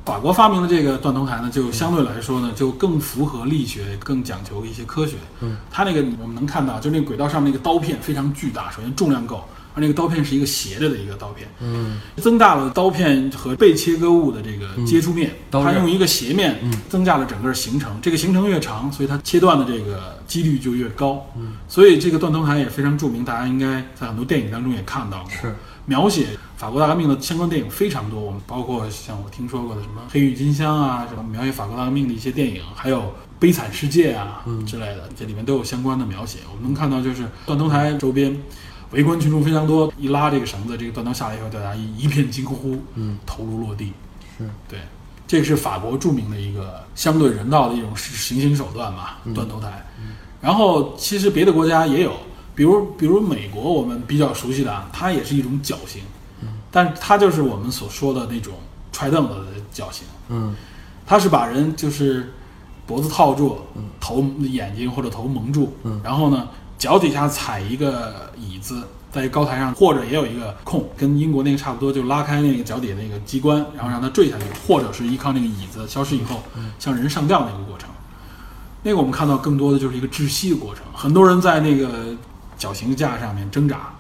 法国发明的这个断头台呢，就相对来说呢，就更符合力学，更讲求一些科学。嗯，它那个我们能看到，就那个轨道上那个刀片非常巨大，首先重量够，而那个刀片是一个斜着的一个刀片，嗯，增大了刀片和被切割物的这个接触面，它用一个斜面增加了整个行程。这个行程越长，所以它切断的这个几率就越高。嗯，所以这个断头台也非常著名，大家应该在很多电影当中也看到过。是描写法国大革命的相关电影非常多，我们包括像我听说过的什么《黑郁金香》啊，什么描写法国大革命的一些电影，还有《悲惨世界》啊、之类的，这里面都有相关的描写。我们能看到，就是断头台周边围观群众非常多，一拉这个绳子，这个断头下来以后，大家一一片惊呼，嗯，头颅落地。是对，这是法国著名的一个相对人道的一种行刑手段嘛，断头台。然后其实别的国家也有，比如比如美国，我们比较熟悉的啊，它也是一种绞刑，但是它就是我们所说的那种踹凳子的绞刑，嗯。它是把人就是脖子套住，头眼睛或者头蒙住，嗯。然后呢脚底下踩一个椅子。在高台上，或者也有一个空，跟英国那个差不多，就拉开那个脚底的那个机关，然后让它坠下去，或者是依靠那个椅子消失以后，像人上吊那个过程。那个我们看到更多的就是一个窒息的过程，很多人在那个绞刑架上面挣扎，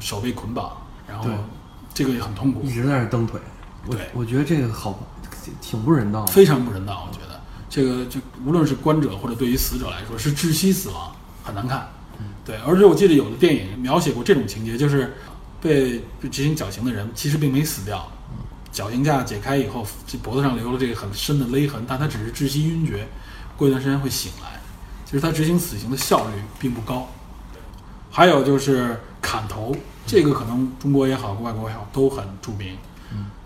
手被捆绑，然后对这个也很痛苦一，直在那儿蹬腿。我对我觉得这个好，挺不人道的。非常不人道。我觉得这个就无论是观者或者对于死者来说，是窒息死亡，很难看。对，而且我记得有的电影描写过这种情节，就是被被执行绞刑的人其实并没死掉，绞刑架解开以后，这脖子上留了这个很深的勒痕，但他只是窒息晕厥，过一段时间会醒来。其实他执行死刑的效率并不高。还有就是砍头，这个可能中国也好，外国也好都很著名。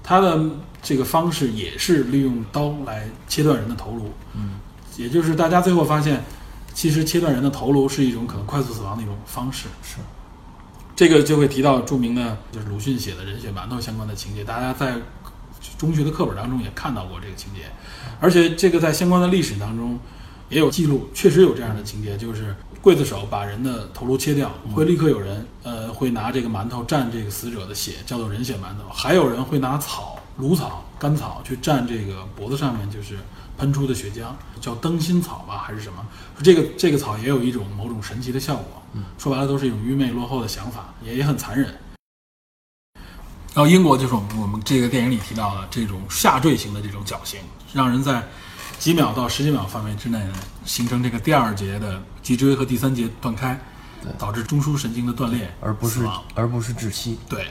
他的这个方式也是利用刀来切断人的头颅。嗯，也就是大家最后发现，其实切断人的头颅是一种可能快速死亡的一种方式。是，这个就会提到著名的，就是鲁迅写的人血馒头相关的情节，大家在中学的课本当中也看到过这个情节，而且这个在相关的历史当中也有记录，确实有这样的情节，就是刽子手把人的头颅切掉，会立刻有人呃会拿这个馒头蘸这个死者的血，叫做人血馒头，还有人会拿草、芦草、甘草去蘸这个脖子上面就是喷出的血浆，叫灯芯草吧还是什么？说这个这个草也有一种某种神奇的效果。说白了都是一种愚昧落后的想法，也也很残忍。然后英国就是我们我们这个电影里提到的这种下坠型的这种绞刑，让人在几秒到十几秒范围之内呢，形成这个第二节的脊椎和第三节断开，导致中枢神经的断裂，而不是而不是窒息。对。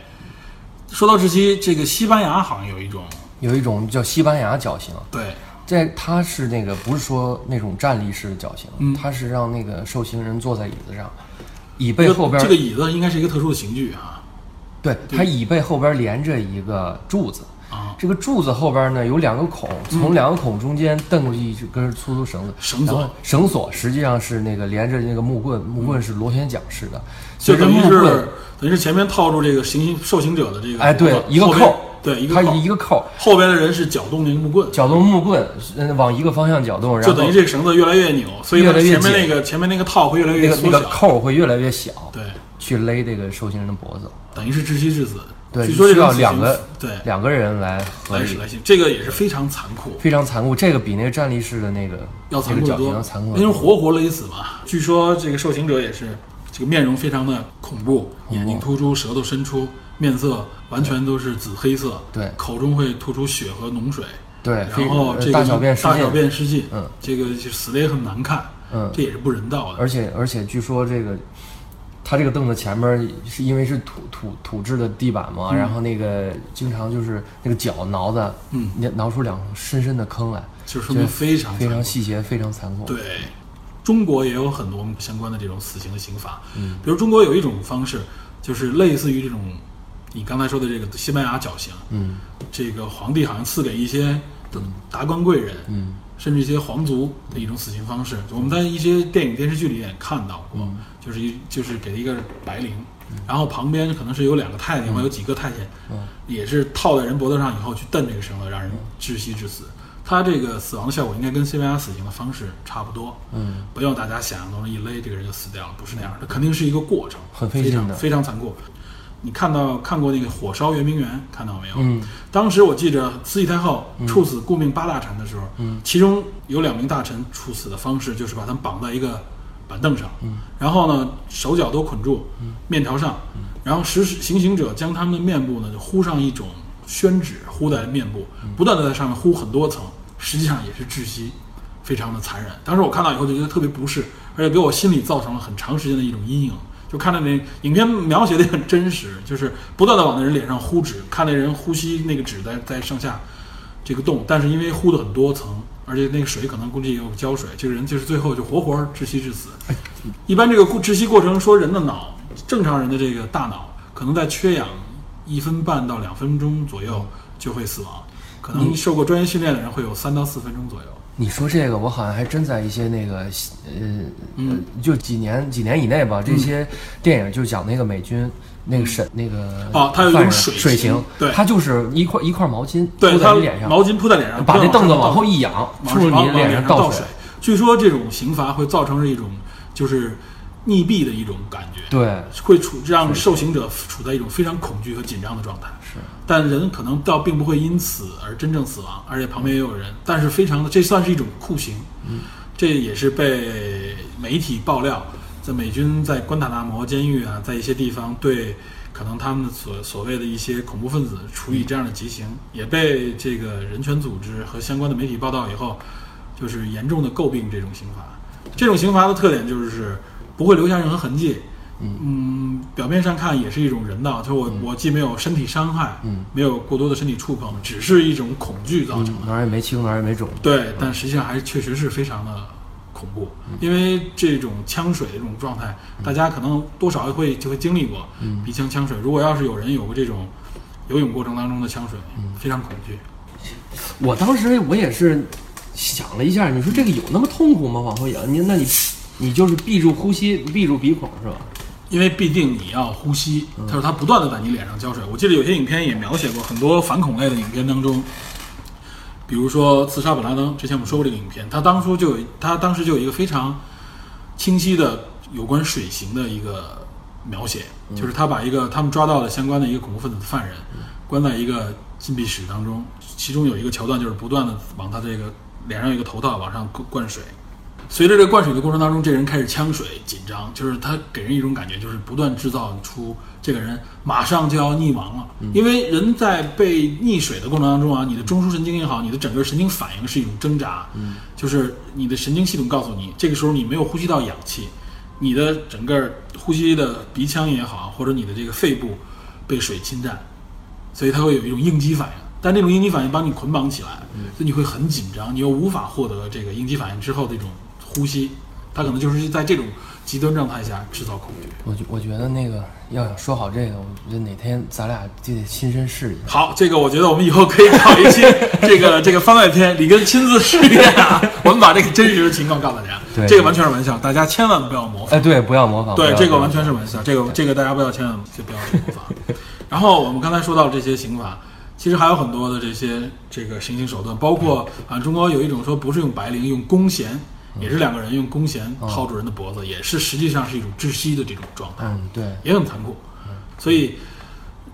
说到窒息，这个西班牙好像有一种有一种叫西班牙绞刑，对这它是那个不是说那种站立式的绞刑，嗯它是让那个受刑人坐在椅子上，椅背后边这个椅子应该是一个特殊的刑具啊，对，它椅背后边连着一个柱子，啊这个柱子后边呢有两个孔，从两个孔中间蹬过去一根粗粗绳子，绳索绳索实际上是那个连着那个木棍，木棍是螺旋桨式的，就随着等于是等于是前面套住这个行刑受刑者的这个哎，对一个扣，对一个扣，一个扣，后边的人是搅动那个木棍，搅动木棍，嗯，往一个方向搅动，然后就等于这个绳子越来越扭，所以呢越来越前面那紧个前面那个套会越来那个越缩小，那个扣会越来越小，对，去勒这个受刑人的脖子。等于是窒息致死。对，据说这需要两个对两个人来合力来，来行，这个也是非常残酷，非常残酷。这个比那个站立式的那个要残酷得多要残酷，得因为。活活勒死嘛。据说这个受刑者也是这个面容非常的恐怖，眼睛突出，舌头伸出，面色完全都是紫黑色，对口中会吐出血和脓水，对，然后这个大小便失禁大小便失禁，嗯，这个死的也很难看，嗯这也是不人道的。而且而且据说这个，他这个凳子前面是因为是土土土质的地板嘛，然后那个经常就是那个脚挠的，嗯，挠出两深深的坑来，就说明非常非常细节，非常残酷。对，中国也有很多相关的这种死刑的刑罚，嗯，比如中国有一种方式，就是类似于这种你刚才说的这个西班牙绞刑，嗯。这个皇帝好像赐给一些达官贵人，嗯甚至一些皇族的一种死刑方式。我们在一些电影电视剧里也看到过，嗯。就是一就是给了一个白绫，然后旁边可能是有两个太监或有几个太监，嗯。也是套在人脖子上以后去蹬这个绳子，让人窒息致死。他这个死亡的效果应该跟西班牙死刑的方式差不多，嗯，不要大家想象中一勒这个人就死掉了，不是那样的，肯定是一个过程，很非常非常残酷。你看到看过那个火烧圆明园，看到没有？嗯当时我记着慈禧太后处死顾命八大臣的时候，嗯其中有两名大臣处死的方式就是把他们绑在一个板凳上，嗯然后呢手脚都捆住，面朝上，然后实施行刑者将他们的面部呢就糊上一种宣纸，糊在面部，嗯不断的在上面糊很多层，实际上也是窒息，非常的残忍。当时我看到以后就觉得特别不适，而且给我心里造成了很长时间的一种阴影。就看到那影片描写的也很真实，就是不断的往那人脸上呼纸，看那人呼吸那个纸在在上下这个动，但是因为呼的很多层，而且那个水可能估计也有胶水，这个人就是最后就活活窒息致死。一般这个过窒息过程说人的脑，正常人的这个大脑可能在缺氧一分半到两分钟左右就会死亡，可能受过专业训练的人会有三到四分钟左右。你说这个，我好像还真在一些那个呃，嗯呃就几年几年以内吧，这些电影就讲那个美军那个审那个哦他有一种犯人水水刑对他就是一块一块毛巾铺在你脸上，毛巾铺在脸上，把那凳子往后一一仰，往冲着你脸上倒水。。据说这种刑罚会造成一种就是溺毙的一种感觉，对，会处让受刑者处在一种非常恐惧和紧张的状态。是，但人可能倒并不会因此而真正死亡，而且旁边也有人，但是非常的，这算是一种酷刑。嗯，这也是被媒体爆料，在美军在关塔那摩监狱啊，在一些地方对可能他们所所谓的一些恐怖分子处以这样的极刑，也被这个人权组织和相关的媒体报道以后，就是严重的诟病这种刑罚。这种刑罚的特点就是不会留下任何痕迹。嗯，表面上看也是一种人道，就是我、我既没有身体伤害，嗯，没有过多的身体触碰，只是一种恐惧造成的。哪儿也没青，哪儿也没肿。对，但实际上还是确实是非常的恐怖，因为这种枪水的这种状态，大家可能多少会就会经历过，鼻腔枪水。如果要是有人有过这种游泳过程当中的枪水，非常恐惧。我当时我也是想了一下，你说这个有那么痛苦吗？往后仰，你那你你就是闭住呼吸，闭住鼻孔是吧？因为必定你要呼吸，他说他不断的在你脸上浇水。我记得有些影片也描写过很多反恐类的影片当中，比如说《刺杀本拉登》，之前我们说过这个影片，他当初就有他当时就有一个非常清晰的有关水刑的一个描写，就是他把一个他们抓到的相关的一个恐怖分子的犯人关在一个禁闭室当中，其中有一个桥段就是不断的往他这个脸上有一个头套往上灌灌水，随着这灌水的过程当中，这人开始呛水、紧张，就是他给人一种感觉，就是不断制造出这个人马上就要溺亡了。因为人在被溺水的过程当中啊，你的中枢神经也好，你的整个神经反应是一种挣扎，就是你的神经系统告诉你，这个时候你没有呼吸到氧气，你的整个呼吸的鼻腔也好，或者你的这个肺部被水侵占，所以它会有一种应激反应。但这种应激反应把你捆绑起来，所以你会很紧张，你又无法获得这个应激反应之后的一种呼吸，他可能就是在这种极端状态下制造恐惧。我觉我觉得那个要想说好这个，我觉得哪天咱俩就得亲身试一下。好，这个我觉得我们以后可以搞一期这个 (laughs) 这个番外篇，里根亲自试验啊，(laughs) 我们把这个真实的情况告诉大家。对这个完全是玩笑，大家千万不要模仿。哎，对，不要模仿。对，这个完全是玩笑，这个这个大家不要千万就不要去模仿。(laughs) 然后我们刚才说到这些刑法，其实还有很多的这些这个行刑手段，包括啊，中国有一种说不是用白绫，用弓弦，也是两个人用弓弦套住人的脖子，也是实际上是一种窒息的这种状态，嗯，对，也很残酷。所以，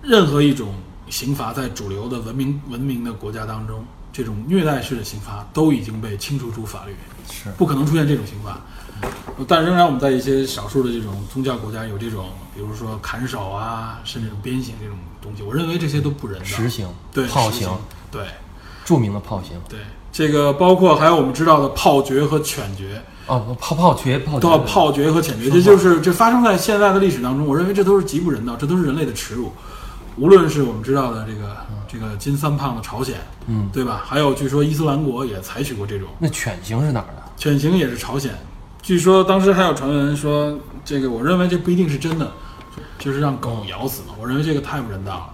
任何一种刑罚在主流的文明文明的国家当中，这种虐待式的刑罚都已经被清除出法律。是不可能出现这种刑罚。但仍然我们在一些少数的这种宗教国家有这种，比如说砍手啊，甚至鞭刑这种东西，我认为这些都不人道。实行，对实炮刑，对著名的炮刑。对，这个包括还有我们知道的炮决和犬决，哦，炮炮决，炮决炮决和犬决，这就是这发生在现在的历史当中，我认为这都是极不人道，这都是人类的耻辱。无论是我们知道的这个这个金三胖的朝鲜，嗯，对吧？还有据说伊斯兰国也采取过这种。那犬刑是哪儿的？犬刑也是朝鲜，据说当时还有传闻说，这个我认为这不一定是真的，就是让狗咬死嘛。我认为这个太不人道了，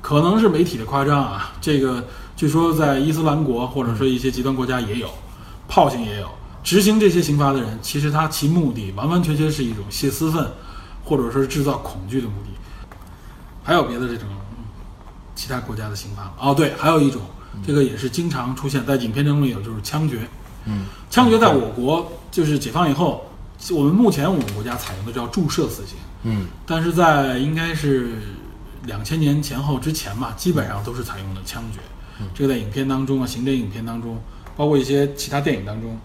可能是媒体的夸张啊。这个据说在伊斯兰国或者说一些极端国家也有，炮刑也有。执行这些刑罚的人，其实他其目的完完全全是一种泄私愤，或者说是制造恐惧的目的。还有别的这种嗯其他国家的刑罚哦，对，还有一种，这个也是经常出现在影片当中也有，就是枪决。嗯，枪决在我国就是解放以后，我们目前我们国家采用的叫注射死刑，嗯，但是在应该是两千年前后之前吧，基本上都是采用的枪决。这个在影片当中啊，刑侦影片当中，包括一些其他电影当中，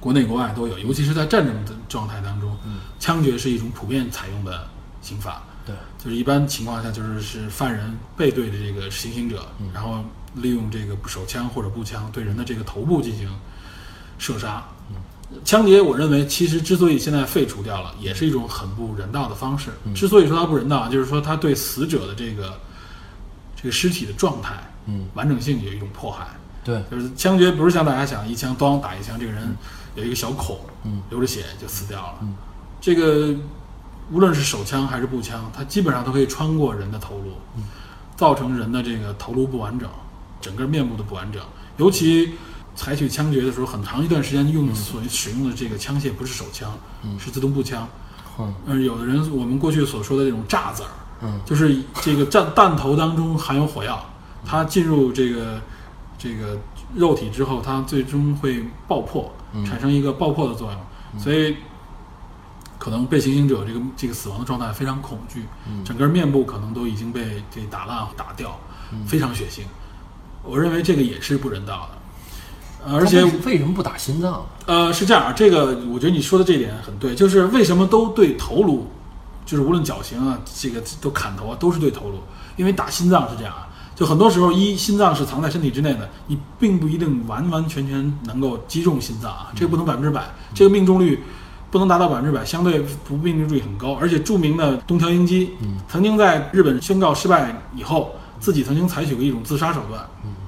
国内国外都有，尤其是在战争的状态当中，枪决是一种普遍采用的刑法。对，就是一般情况下，就是是犯人背对着这个行刑者，然后利用这个手枪或者步枪对人的这个头部进行射杀。枪决，我认为其实之所以现在废除掉了，也是一种很不人道的方式。之所以说它不人道，就是说它对死者的这个这个尸体的状态、嗯。完整性有一种迫害。对，就是枪决不是像大家想一枪咣打一枪，这个人有一个小孔，嗯。流着血就死掉了。嗯。这个无论是手枪还是步枪，它基本上都可以穿过人的头颅，嗯。造成人的这个头颅不完整，整个面部的不完整。尤其采取枪决的时候，很长一段时间用所使用的这个枪械不是手枪，嗯。是自动步枪。嗯呃，有的人我们过去所说的这种炸子儿，嗯。就是这个弹弹头当中含有火药，它进入这个这个肉体之后，它最终会爆破，嗯。产生一个爆破的作用，所以可能被行刑者这个这个死亡的状态非常恐惧，嗯。整个面部可能都已经被这打烂打掉，嗯。非常血腥。我认为这个也是不人道的，呃而且为为什么不打心脏？呃，是这样，这个我觉得你说的这一点很对，就是为什么都对头颅，就是无论绞刑啊，这个都砍头啊，都是对头颅，因为打心脏是这样啊，就很多时候一心脏是藏在身体之内的，你并不一定完完全全能够击中心脏啊，这个不能百分之百，这个命中率不能达到百分之百，相对不命中率很高，而且著名的东条英机，曾经在日本宣告失败以后，自己曾经采取过一种自杀手段，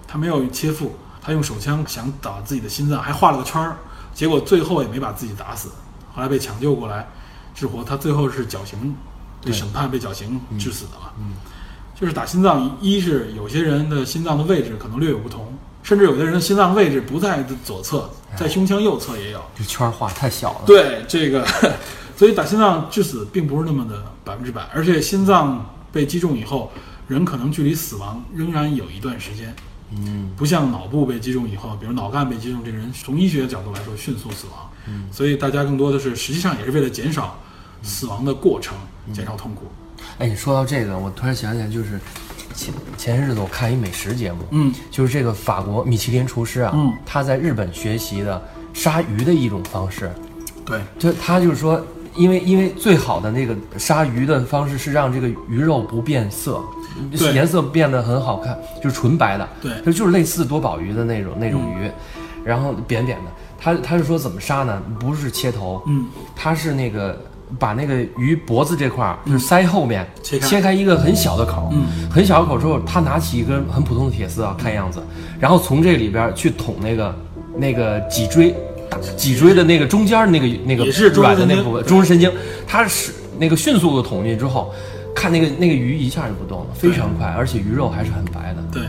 他没有切腹，他用手枪想打自己的心脏，还画了个圈儿，结果最后也没把自己打死，后来被抢救过来治活，他最后是绞刑，被审判被绞刑致死的嘛。就是打心脏，一是有些人的心脏的位置可能略有不同，甚至有的人的心脏位置不在左侧，在胸腔右侧也有。这圈儿画太小了。对这个，所以打心脏致死并不是那么的百分之百，而且心脏被击中以后，人可能距离死亡仍然有一段时间。嗯不像脑部被击中以后，比如脑干被击中，这个人从医学角度来说迅速死亡。嗯，所以大家更多的是实际上也是为了减少死亡的过程，减少痛苦。哎，你说到这个，我突然想起来，就是前前些日子我看一美食节目，嗯就是这个法国米其林厨师啊，嗯他在日本学习的杀鱼的一种方式，对，就他就是说，因为因为最好的那个杀鱼的方式是让这个鱼肉不变色，对颜色变得很好看，就是纯白的，对就就是类似多宝鱼的那种那种鱼，然后扁扁的。他他是说怎么杀呢？不是切头，嗯，他是那个把那个鱼脖子这块儿，就是鳃后面切开。一个很小的口，嗯，很小的口之后，他拿起一根很普通的铁丝啊，看样子，然后从这里边去捅那个那个脊椎。大脊椎的那个中间的那个那个软的那部分中枢神经，他是那个迅速的捅进去之后，看那个那个鱼一下就不动了，非常快，而且鱼肉还是很白的，对，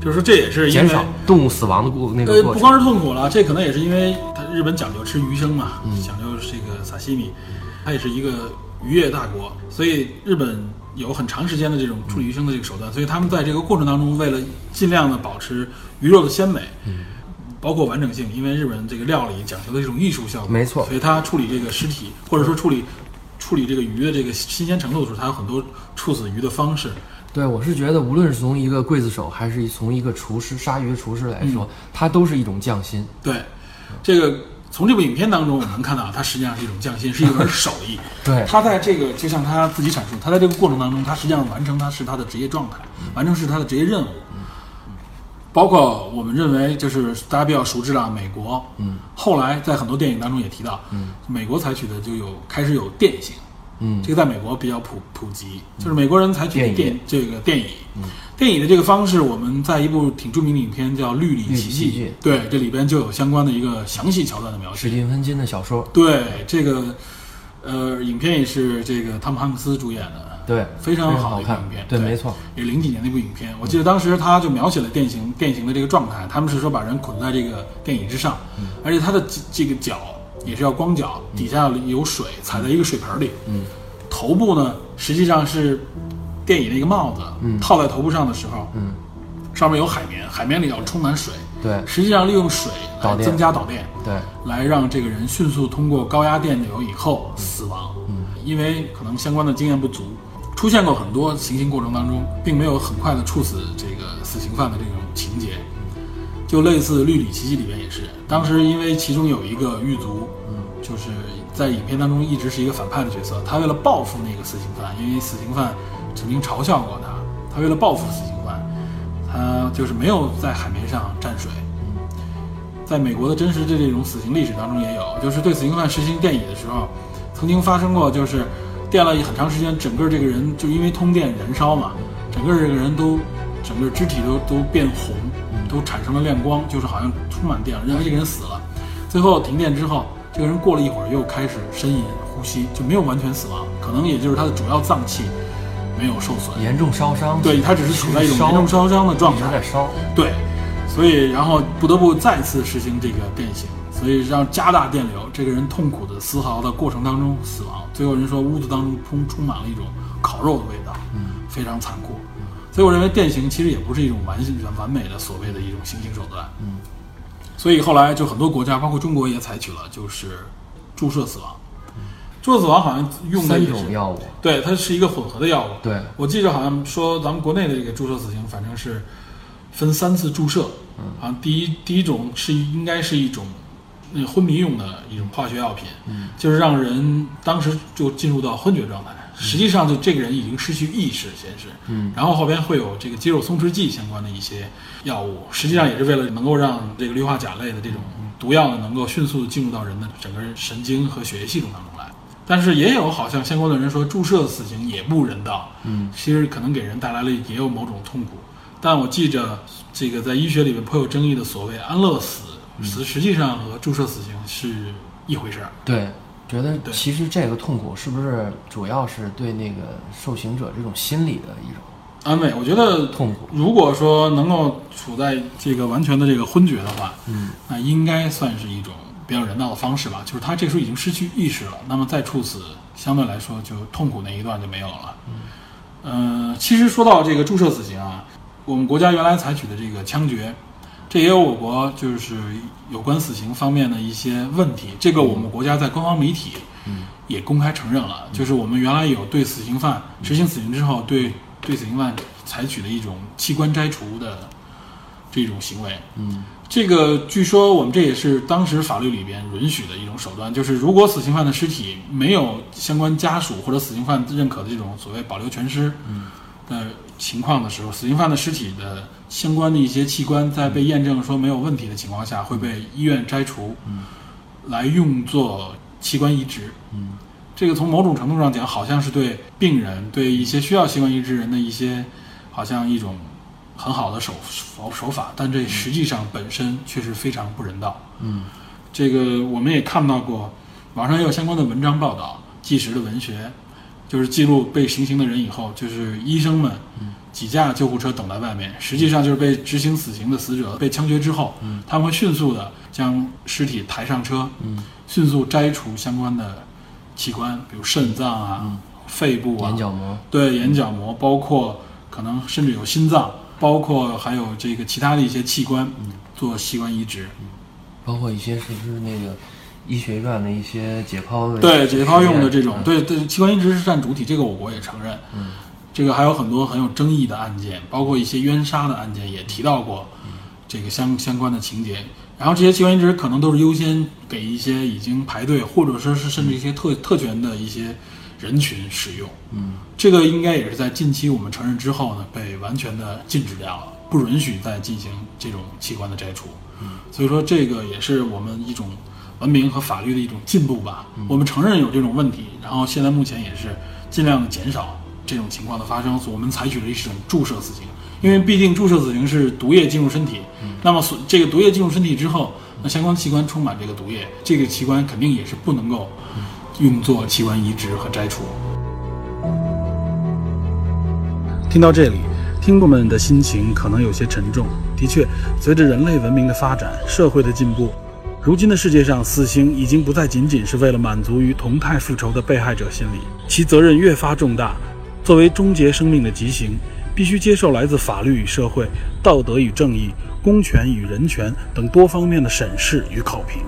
就是说这也是减少动物死亡的过那呃个过程。不光是痛苦了，这可能也是因为它日本讲究吃鱼生嘛，嗯。讲究这个萨西米，它也是一个渔业大国，所以日本有很长时间的这种处理鱼生的这个手段，所以他们在这个过程当中，为了尽量的保持鱼肉的鲜美，嗯包括完整性，因为日本这个料理讲究的这种艺术效果，没错所以它处理这个尸体或者说处理处理这个鱼的这个新鲜程度的时候，它有很多处死鱼的方式。对，我是觉得无论是从一个刽子手，还是从一个厨师杀鱼的厨师来说，它都是一种匠心。对，这个从这部影片当中我们能看到，它实际上是一种匠心，是一门 (laughs) 手艺。对。他在这个就像他自己阐述，他在这个过程当中，他实际上完成他是他的职业状态，完成是他的职业任务。包括我们认为，就是大家比较熟知的美国，嗯，后来在很多电影当中也提到，嗯，美国采取的就有开始有电刑，嗯。这个在美国比较普普及，就是美国人采取的电电这个电椅，电影的这个方式，我们在一部挺著名的影片叫《绿里奇迹迹》，对，这里边就有相关的一个详细桥段的描写史。蒂芬金的小说，对这个，呃，影片也是这个汤姆汉克斯主演的，对，非常好的一部影片。对，没错，也零几年的一部影片。我记得当时他就描写了电刑电刑的这个状态，他们是说把人捆在这个电影之上，嗯而且他的这这个脚也是要光脚，底下有水，踩在一个水盆里。嗯，头部呢实际上是电影的一个帽子，嗯。套在头部上的时候，嗯，上面有海绵，海绵里要充满水，对。实际上利用水来增加导电。对，来让这个人迅速通过高压电流以后死亡。嗯，因为可能相关的经验不足，出现过很多行刑过程当中，并没有很快的处死这个死刑犯的这种情节。就类似《绿里奇迹》里边也是，当时因为其中有一个狱卒，嗯，就是在影片当中一直是一个反派的角色，他为了报复那个死刑犯，因为死刑犯曾经嘲笑过他，他为了报复死刑犯，他就是没有在海绵上蘸水，在美国的真实的这种死刑历史当中也有，就是对死刑犯实行电椅的时候，曾经发生过，就是电了很长时间，整个这个人就因为通电燃烧嘛，整个这个人都整个肢体都都变红，都产生了亮光，就是好像充满电了，认为这个人死了。最后停电之后，这个人过了一会儿又开始呻吟呼吸，就没有完全死亡，可能也就是他的主要脏器没有受损。严重烧伤，对他只是处在一种严重烧伤的状一直态在，烧，对，所以然后不得不再次实行这个电刑，所以让加大电流，这个人痛苦的嘶嚎的过程当中死亡。最后人说屋子当中充充满了一种烤肉的味道，嗯，非常残酷。所以我认为电刑其实也不是一种完完美的所谓的一种行刑手段，嗯，所以后来就很多国家，包括中国也采取了就是注射死亡。注射死亡好像用的一，种药物，对，它是一个混合的药物，对，我记着好像说咱们国内的这个注射死刑，反正是分三次注射，啊，第一第一种是应该是一种那个昏迷用的一种化学药品，就是让人当时就进入到昏厥状态，实际上就这个人已经失去意识，先是，嗯，然后后边会有这个肌肉松弛剂相关的一些药物，实际上也是为了能够让这个氯化钾类的这种毒药呢，能够迅速的进入到人的整个神经和血液系统当中来。但是也有好像相关的人说，注射死刑也不人道，嗯，其实可能给人带来了也有某种痛苦。但我记着这个在医学里面颇有争议的所谓安乐死，实实际上和注射死刑是一回事儿。对，觉得对其实这个痛苦是不是主要是对那个受刑者这种心理的一种安慰，我觉得痛苦？如果说能够处在这个完全的这个昏厥的话，嗯，那应该算是一种比较人道的方式吧。就是他这时候已经失去意识了，那么再处死，相对来说就痛苦那一段就没有了。嗯、呃其实说到这个注射死刑啊，我们国家原来采取的这个枪决，这也有我国就是有关死刑方面的一些问题。这个我们国家在官方媒体也公开承认了，就是我们原来有对死刑犯执行死刑之后对对死刑犯采取的一种器官摘除的这种行为。嗯，这个据说我们这也是当时法律里边允许的一种手段，就是如果死刑犯的尸体没有相关家属或者死刑犯认可的这种所谓保留全尸的情况的时候，死刑犯的尸体的相关的一些器官在被验证说没有问题的情况下，会被医院摘除，来用作器官移植。嗯，这个从某种程度上讲，好像是对病人、对一些需要器官移植人的一些，好像一种很好的手手手法，但这实际上本身却是非常不人道。嗯，这个我们也看到过，网上也有相关的文章报道，纪实的文学，就是记录被行刑的人以后，就是医生们几架救护车等在外面，实际上就是被执行死刑的死者被枪决之后，他们会迅速的将尸体抬上车，嗯。迅速摘除相关的器官，比如肾脏啊、肺部啊、眼角膜，对眼角膜，包括可能甚至有心脏，包括还有这个其他的一些器官，做器官移植。包括一些是不是那个医学院的一些解剖的对解剖用的这种，嗯对对，器官移植是占主体，这个我国也承认。嗯，这个还有很多很有争议的案件，包括一些冤杀的案件也提到过这个相相关的情节。然后这些器官移植可能都是优先给一些已经排队，或者说是甚至一些特特权的一些人群使用。嗯，这个应该也是在近期我们承认之后呢，被完全的禁止掉了，不允许再进行这种器官的摘除。嗯所以说，这个也是我们一种文明和法律的一种进步吧。我们承认有这种问题，然后现在目前也是尽量的减少这种情况的发生，所以我们采取了一种注射死刑，因为毕竟注射死刑是毒液进入身体，那么所这个毒液进入身体之后，那相关器官充满这个毒液，这个器官肯定也是不能够用作器官移植和摘除。听到这里，听众们的心情可能有些沉重。的确，随着人类文明的发展，社会的进步，如今的世界上，死刑已经不再仅仅是为了满足于同态复仇的被害者心理，其责任越发重大。作为终结生命的极刑，必须接受来自法律与社会、道德与正义、公权与人权等多方面的审视与考评。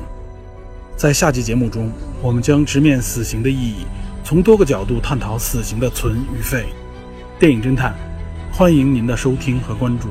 在下期节目中，我们将直面死刑的意义，从多个角度探讨死刑的存与废。电影侦探，欢迎您的收听和关注。